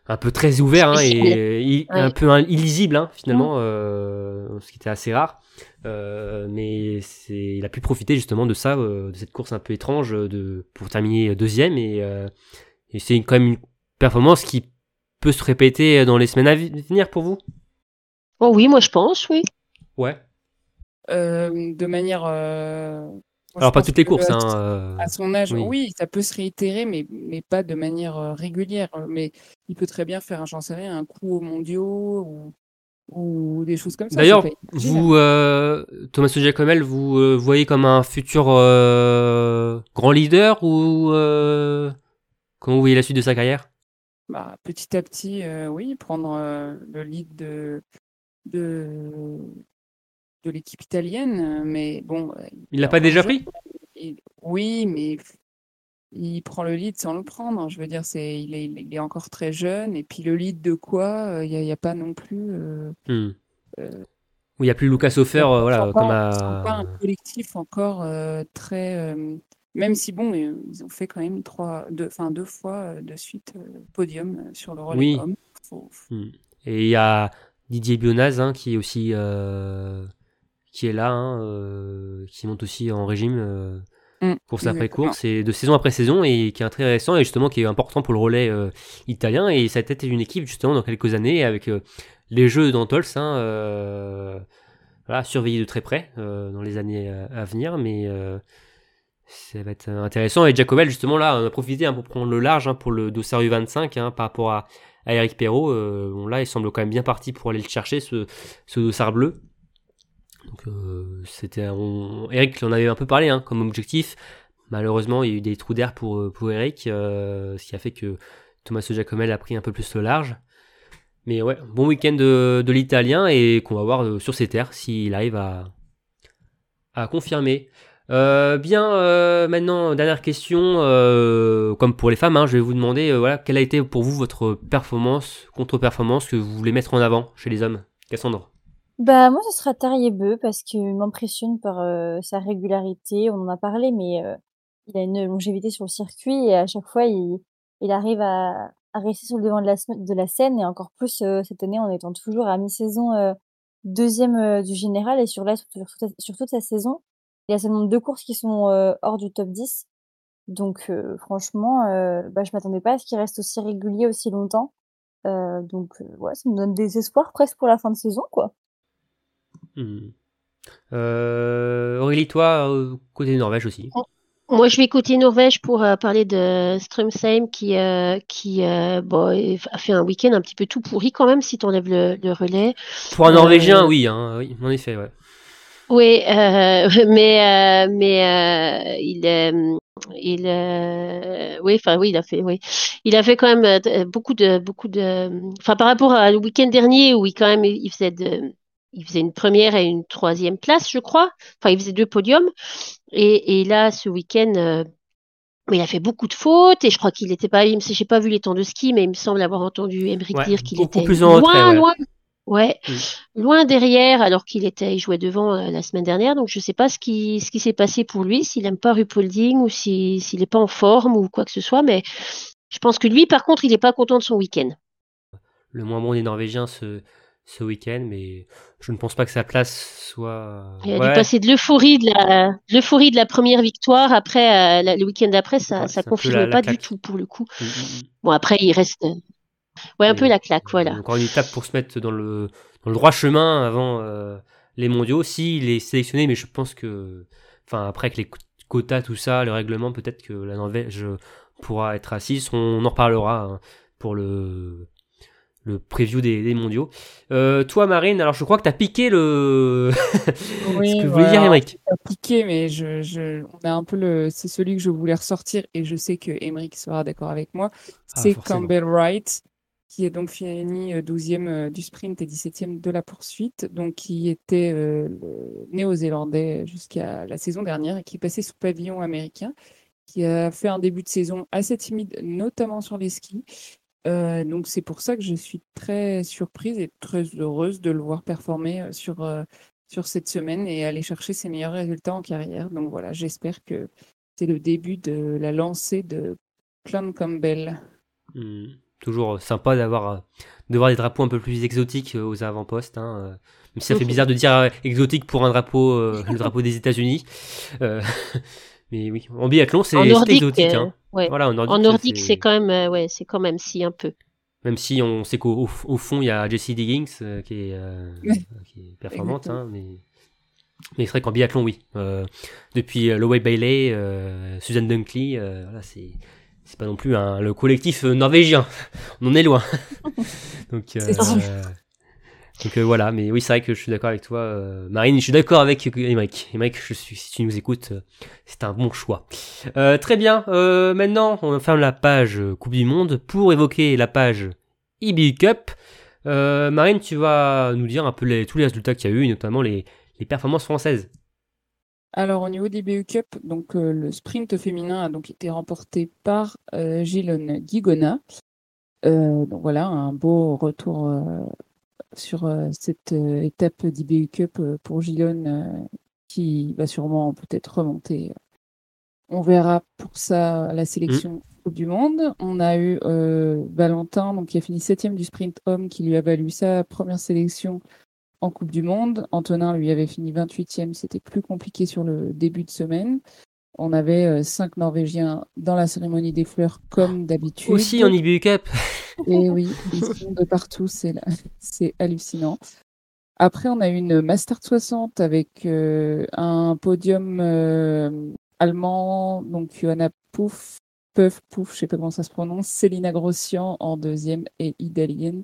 un peu très ouvert hein, et il- Ouais. un peu illisible hein, finalement, euh, ce qui était assez rare. Euh, mais c'est, il a pu profiter justement de ça, euh, de cette course un peu étrange, euh, de, pour terminer deuxième. Et, euh, et c'est quand même une performance qui peut se répéter dans les semaines à venir pour vous? Oh oui, moi je pense, oui. Ouais. Euh, de manière. Euh, Alors pas toutes les courses. à- Hein, euh, À son âge, oui. oui. ça peut se réitérer, mais, mais pas de manière euh, régulière. Mais il peut très bien faire, un- j'en sais rien, un coup aux mondiaux ou, ou des choses comme ça. D'ailleurs, vous, euh, Thomas Giacomel, vous euh, voyez comme un futur euh, grand leader ou euh, comment vous voyez la suite de sa carrière? Bah, petit à petit, euh, oui, prendre euh, le lead de, de, de l'équipe italienne. Mais bon. euh, Il l'a pas déjà pris? Il- Oui, mais il prend le lead sans le prendre. Je veux dire, c'est, il est, il est encore très jeune. Et puis le lead de quoi? Il n'y a, pas non plus. euh, Hmm. Euh, Où il n'y a plus Lucas Hofer, euh, voilà, comme pas- un collectif encore euh, très. euh, même si, bon, euh, ils ont fait quand même trois, deux, enfin, deux fois euh, de suite euh, podium euh, sur le relais Oui. homme. Faut- faut- Hmm. Et il y a Didier Bionaz hein, qui est aussi euh, qui est là, hein, euh, qui monte aussi en régime euh, Mm, course après exactement. course et de saison après saison et qui est très récent et justement qui est important pour le relais euh, italien et ça a été une équipe justement dans quelques années avec les jeux d'Antols hein, voilà, surveiller de très près dans les années à, venir, mais ça va être intéressant. Et Jacobel, justement, là, on a profité hein, pour prendre le large hein, pour le Dossard U25 hein, par rapport à, Eric Perrault. bon, là, il semble quand même bien parti pour aller le chercher, ce, ce Dossard bleu. Donc, c'était, Eric en avait un peu parlé comme objectif. Malheureusement, il y a eu des trous d'air pour, pour Eric, ce qui a fait que Thomas Jacomel a pris un peu plus le large. Mais ouais, bon week-end de, l'italien et qu'on va voir euh, sur ses terres s'il arrive à, à confirmer. Euh, bien, euh, maintenant, dernière question, comme pour les femmes, hein, je vais vous demander, voilà, quelle a été pour vous votre performance, contre-performance que vous voulez mettre en avant chez les hommes? Cassandre Bah moi, ce sera Tariebeu parce qu'il m'impressionne par sa régularité. On en a parlé, mais il a une longévité sur le circuit et à chaque fois, il, il arrive à, à rester sur le devant de la, de la scène et encore plus euh, cette année en étant toujours à mi-saison euh, deuxième euh, du général et sur, la, sur, sur, toute sa saison. Il y a seulement deux courses qui sont hors du top 10. Donc franchement, bah, je m'attendais pas à ce qu'il reste aussi régulier aussi longtemps. donc ouais, ça me donne des espoirs presque pour la fin de saison quoi. Mmh. Aurélie, toi, côté Norvège aussi. Oh, moi, je vais côté Norvège pour euh, parler de Strömsheim qui, euh, qui euh, bon, a fait un week-end un petit peu tout pourri quand même, si tu enlèves le, le, relais. Pour un Norvégien, oui, hein, oui, en effet, ouais. Oui, [LAUGHS] mais mais il il oui, enfin oui, il a fait oui, il a fait quand même beaucoup de beaucoup de, enfin par rapport au week-end dernier où il quand même il faisait de il faisait une première et une troisième place, je crois. Enfin, il faisait deux podiums. Et, et là, ce week-end, euh, il a fait beaucoup de fautes et je crois qu'il n'était pas. J'ai pas vu les temps de ski, mais il me semble avoir entendu Emmerich dire qu'il était plus loin, ouais. loin, ouais, mm. loin derrière, alors qu'il était, il jouait devant euh, la semaine dernière. Donc je sais pas ce qui, ce qui s'est passé pour lui, s'il aime pas Rupolding ou s'il n'est pas en forme ou quoi que ce soit. Mais je pense que lui, par contre, il n'est pas content de son week-end. Le moins bon des Norvégiens se ce week-end, mais je ne pense pas que sa place soit. Il a dû passer de l'euphorie de la l'euphorie de la première victoire. Après, euh, le week-end d'après, ça ça confirme pas du tout pour le coup. Mm, mm, mm. Bon après, il reste. Ouais, un peu la claque, voilà. Encore une étape pour se mettre dans le dans le droit chemin avant euh, les mondiaux. S'il est sélectionné, mais je pense que, enfin après avec les quotas, tout ça, le règlement, peut-être que la Norvège pourra être assise. On en reparlera hein, pour le le preview des, mondiaux. Euh, toi, Marine, alors je crois que tu as piqué le. [LAUGHS] oui, Ce que voulais dire, Émeric. piqué, mais je, je, on a un peu le. C'est celui que je voulais ressortir et je sais que Émeric sera d'accord avec moi. Ah, c'est Campbell Wright, qui est donc fini 12e euh, euh, du sprint et 17e de la poursuite, donc qui était le néo-zélandais jusqu'à la saison dernière et qui passait sous pavillon américain, qui a fait un début de saison assez timide, notamment sur les skis euh, donc c'est pour ça que je suis très surprise et très heureuse de le voir performer euh, sur, euh, sur cette semaine et aller chercher ses meilleurs résultats en carrière. Donc voilà, j'espère que c'est le début de la lancée de Clan Campbell. Mmh. toujours sympa d'avoir de voir des drapeaux un peu plus exotiques aux avant-postes. Hein. Même si ça fait [LAUGHS] bizarre de dire exotique pour un drapeau, le drapeau des États-Unis. [LAUGHS] Mais oui, en biathlon, c'est exotique. Hein. Euh, voilà, en nordique, c'est quand même, euh, ouais, c'est quand même si un peu. Même si on sait qu'au au fond, il y a Jessie Diggins euh, qui, est, [LAUGHS] qui, est, performante, hein, mais, mais c'est vrai qu'en biathlon, oui. depuis Lowey Bailey, Susan Dunkley, voilà, c'est c'est pas non plus un, le collectif norvégien. [LAUGHS] on en est loin. [LAUGHS] Donc, donc euh, voilà, mais oui, c'est vrai que je suis d'accord avec toi, euh, Marine. Je suis d'accord avec Emmerich. Emmerich, je suis, si tu nous écoutes, euh, c'est un bon choix. très bien. maintenant, on ferme la page Coupe du Monde pour évoquer la page EBU Cup. Marine, tu vas nous dire un peu tous les résultats qu'il y a eu, notamment les, les performances françaises. Alors au niveau des BU Cup, donc le sprint féminin a donc été remporté par Gilon Guigona. donc voilà, un beau retour sur euh, cette euh, étape d'IBU Cup euh, pour Gilon qui va sûrement peut-être remonter. On verra pour ça la sélection mmh. du Monde. On a eu Valentin donc, qui a fini septième du sprint homme qui lui a valu sa première sélection en Coupe du Monde. Antonin lui avait fini 28e, c'était plus compliqué sur le début de semaine. On avait cinq Norvégiens dans la cérémonie des fleurs comme d'habitude. Aussi en IBU Cup. [LAUGHS] Et oui, ils sont de partout, c'est hallucinant. Après, on a eu une Master 60 avec euh, un podium euh, allemand, donc Johanna Pouf, Puff, Pouf, je sais pas comment ça se prononce, Célina Grossian en deuxième et Idalien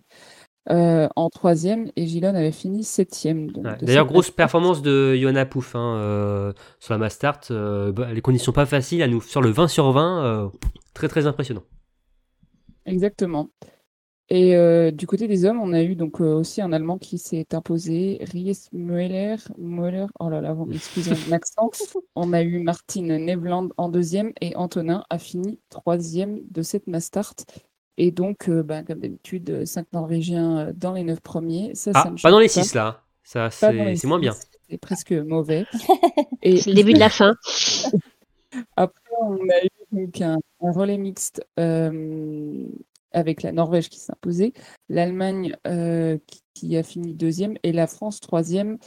euh, en troisième. Et Gilon avait fini septième. Ouais. D'ailleurs, grosse Master. performance de Johanna Pouf hein, sur la Mastart. euh, bah, les conditions pas faciles, à nous sur le 20 sur 20, euh, très très impressionnant. Exactement. Et euh, du côté des hommes, on a eu donc euh, aussi un Allemand qui s'est imposé, Ries Müller, Müller, oh là là, vous m'excusez mon accent. [LAUGHS] On a eu Martin Nevland en deuxième et Antonin a fini troisième de cette Mastart. Et donc, euh, bah, comme d'habitude, cinq Norvégiens dans les neuf premiers. Ça, Ah, ça ne pas dans les 6 là. Ça, c'est moins six, bien. C'est presque mauvais. [LAUGHS] Et C'est le début de la fin. [LAUGHS] après, on a eu donc un, relais mixte euh, avec la Norvège qui imposée, l'Allemagne euh, qui, a fini deuxième et la France troisième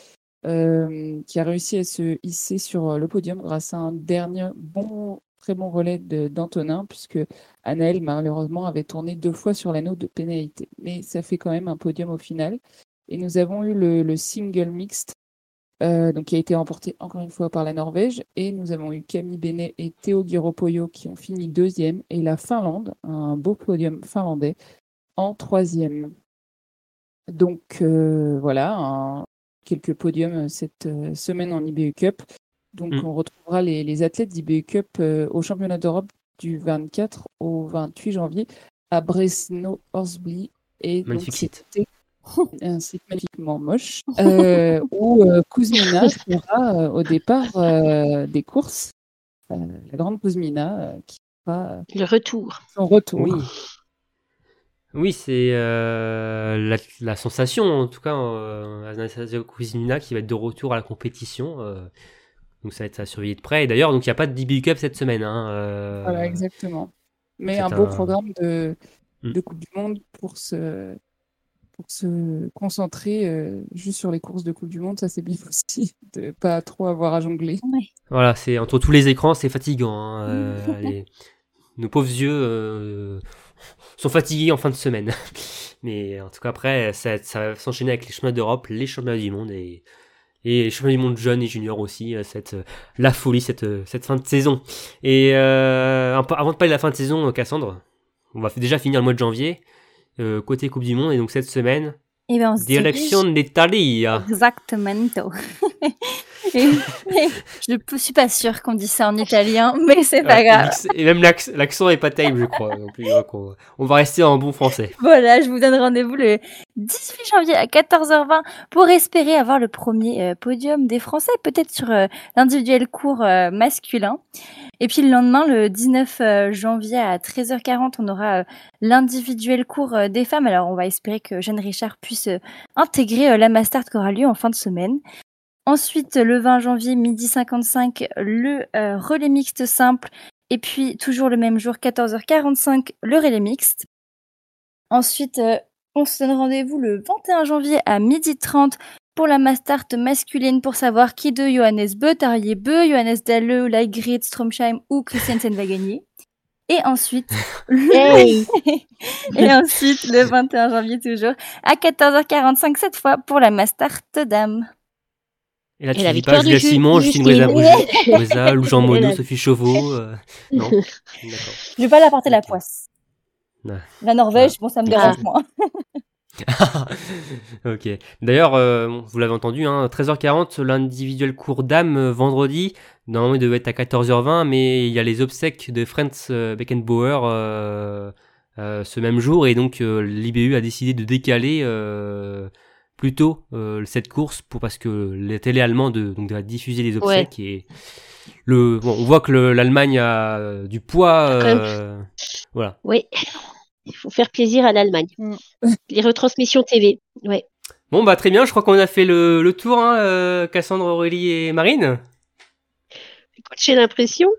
euh, qui a réussi à se hisser sur le podium grâce à un dernier bon, très bon relais d'Antonin puisque Anaël malheureusement avait tourné deux fois sur l'anneau de pénalité. Mais ça fait quand même un podium au final. Et nous avons eu le single mixte euh, donc qui a été remporté encore une fois par la Norvège. Et nous avons eu Camille Benet et Théo Giropoyo qui ont fini deuxième, et la Finlande, un beau podium finlandais, en troisième. Donc euh, voilà, un- quelques podiums cette euh, semaine en IBU Cup. Donc Mm. on retrouvera les, les athlètes d'IBU Cup euh, au championnat d'Europe du 24 au 28 janvier à Bresno-Horsbly. Et Magnifique. [LAUGHS] un site magnifiquement moche, [LAUGHS] euh, où euh, Kuzmina sera euh, au départ euh, des courses, euh, la grande Kuzmina euh, qui fera euh, Le retour. son retour. Oui. Oui, c'est euh, la, la sensation, en tout cas, euh, Anastasia Kuzmina qui va être de retour à la compétition. euh, donc ça va être à surveiller de près. Et d'ailleurs, donc il n'y a pas de DB Cup cette semaine. Hein, euh, Voilà, exactement. Mais un beau un- programme de, Mm. de Coupe du Monde pour se, pour se concentrer euh, juste sur les courses de Coupe du Monde. Ça, c'est bien [LAUGHS] aussi, de pas trop avoir à jongler. Voilà, c'est entre tous les écrans, c'est fatigant. hein, euh, [LAUGHS] les- nos pauvres yeux euh, sont fatigués en fin de semaine. [LAUGHS] Mais en tout cas, après, ça, ça va s'enchaîner avec les championnats d'Europe, les championnats du monde et, et les championnats du monde jeunes et juniors aussi. Cette, la folie, cette, cette fin de saison. Et euh, avant de parler de la fin de saison, Cassandre, on va déjà finir le mois de janvier. Euh, côté Coupe du Monde, et donc cette semaine, Et ben on se dirige- direction d'Italie. Exactement. [LAUGHS] Et- je ne suis pas sûre qu'on dit ça en italien, mais c'est pas Ouais, grave. Et même l'acc- l'accent est pas terrible, je crois. donc on va rester en bon français. Voilà, je vous donne rendez-vous le 18 janvier à 14h20 pour espérer avoir le premier euh, podium des Français, peut-être sur euh, l'individuel court euh, masculin. Et puis le lendemain, le 19 euh, janvier à 13h40, on aura euh, l'individuel court euh, des femmes. Alors on va espérer que Jeanne Richard puisse intégrer la Mastart qui aura lieu en fin de semaine. Ensuite, le 20 janvier, midi 55, le relais mixte simple. Et puis, toujours le même jour, 14h45, le relais mixte. Ensuite, on se donne rendez-vous le 21 janvier à 12h30 pour la Mastart masculine pour savoir qui de Johannes Beu, Tarier Beu, Johannes Dalleux, Leigrid, Stromsheim ou Christiansen va gagner. Et ensuite. Hey. et ensuite, le 21 [LAUGHS] janvier toujours, à 14h45 cette fois pour la Mastart dame. Et là, Et tu la dis victoire pas de Julia Ju- Simon, Justine Breza. Breza, Lou Jean Et Monod, la- Sophie Chauveau. euh, non. [LAUGHS] Je vais pas la porter la poisse. La Norvège, bon, ça me dérange Ah. moins. [LAUGHS] [LAUGHS] ok. D'ailleurs, euh, bon, vous l'avez entendu, hein, 13h40, l'individuel cours d'âme euh, vendredi. Normalement, il devait être à 14h20, mais il y a les obsèques de Franz euh, Beckenbauer euh, euh, ce même jour, et donc l'IBU a décidé de décaler plus tôt cette course pour parce que la télé allemande donc diffuser les obsèques et le bon, on voit que le- l'Allemagne a du poids. Voilà. Oui. Il faut faire plaisir à l'Allemagne. Mm. Les retransmissions TV. Ouais. Bon bah très bien, je crois qu'on a fait le, le tour, hein, euh, Cassandre, Aurélie et Marine. Écoute, J'ai l'impression.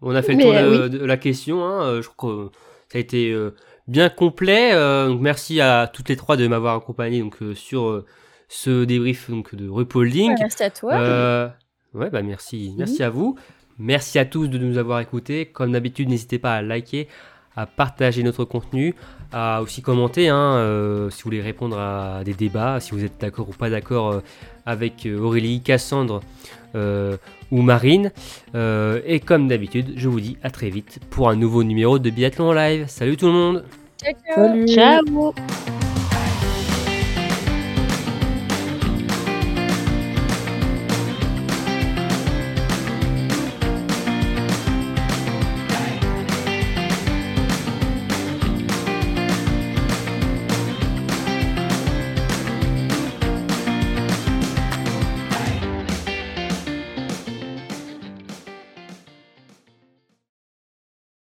On a fait le tour de, de la question. Hein, euh, je crois que ça a été euh, bien complet. euh, donc merci à toutes les trois de m'avoir accompagné donc sur ce débrief donc de Repolding. Merci à toi. Euh, ouais bah merci, merci à vous. Merci à tous de nous avoir écoutés. Comme d'habitude, n'hésitez pas à liker, à partager notre contenu, à aussi commenter hein, euh, si vous voulez répondre à des débats, si vous êtes d'accord ou pas d'accord euh, avec euh, Aurélie, Cassandre euh, ou Marine. Euh, et comme d'habitude, je vous dis à très vite pour un nouveau numéro de Biathlon live. Salut tout le monde Ciao, ciao. Ciao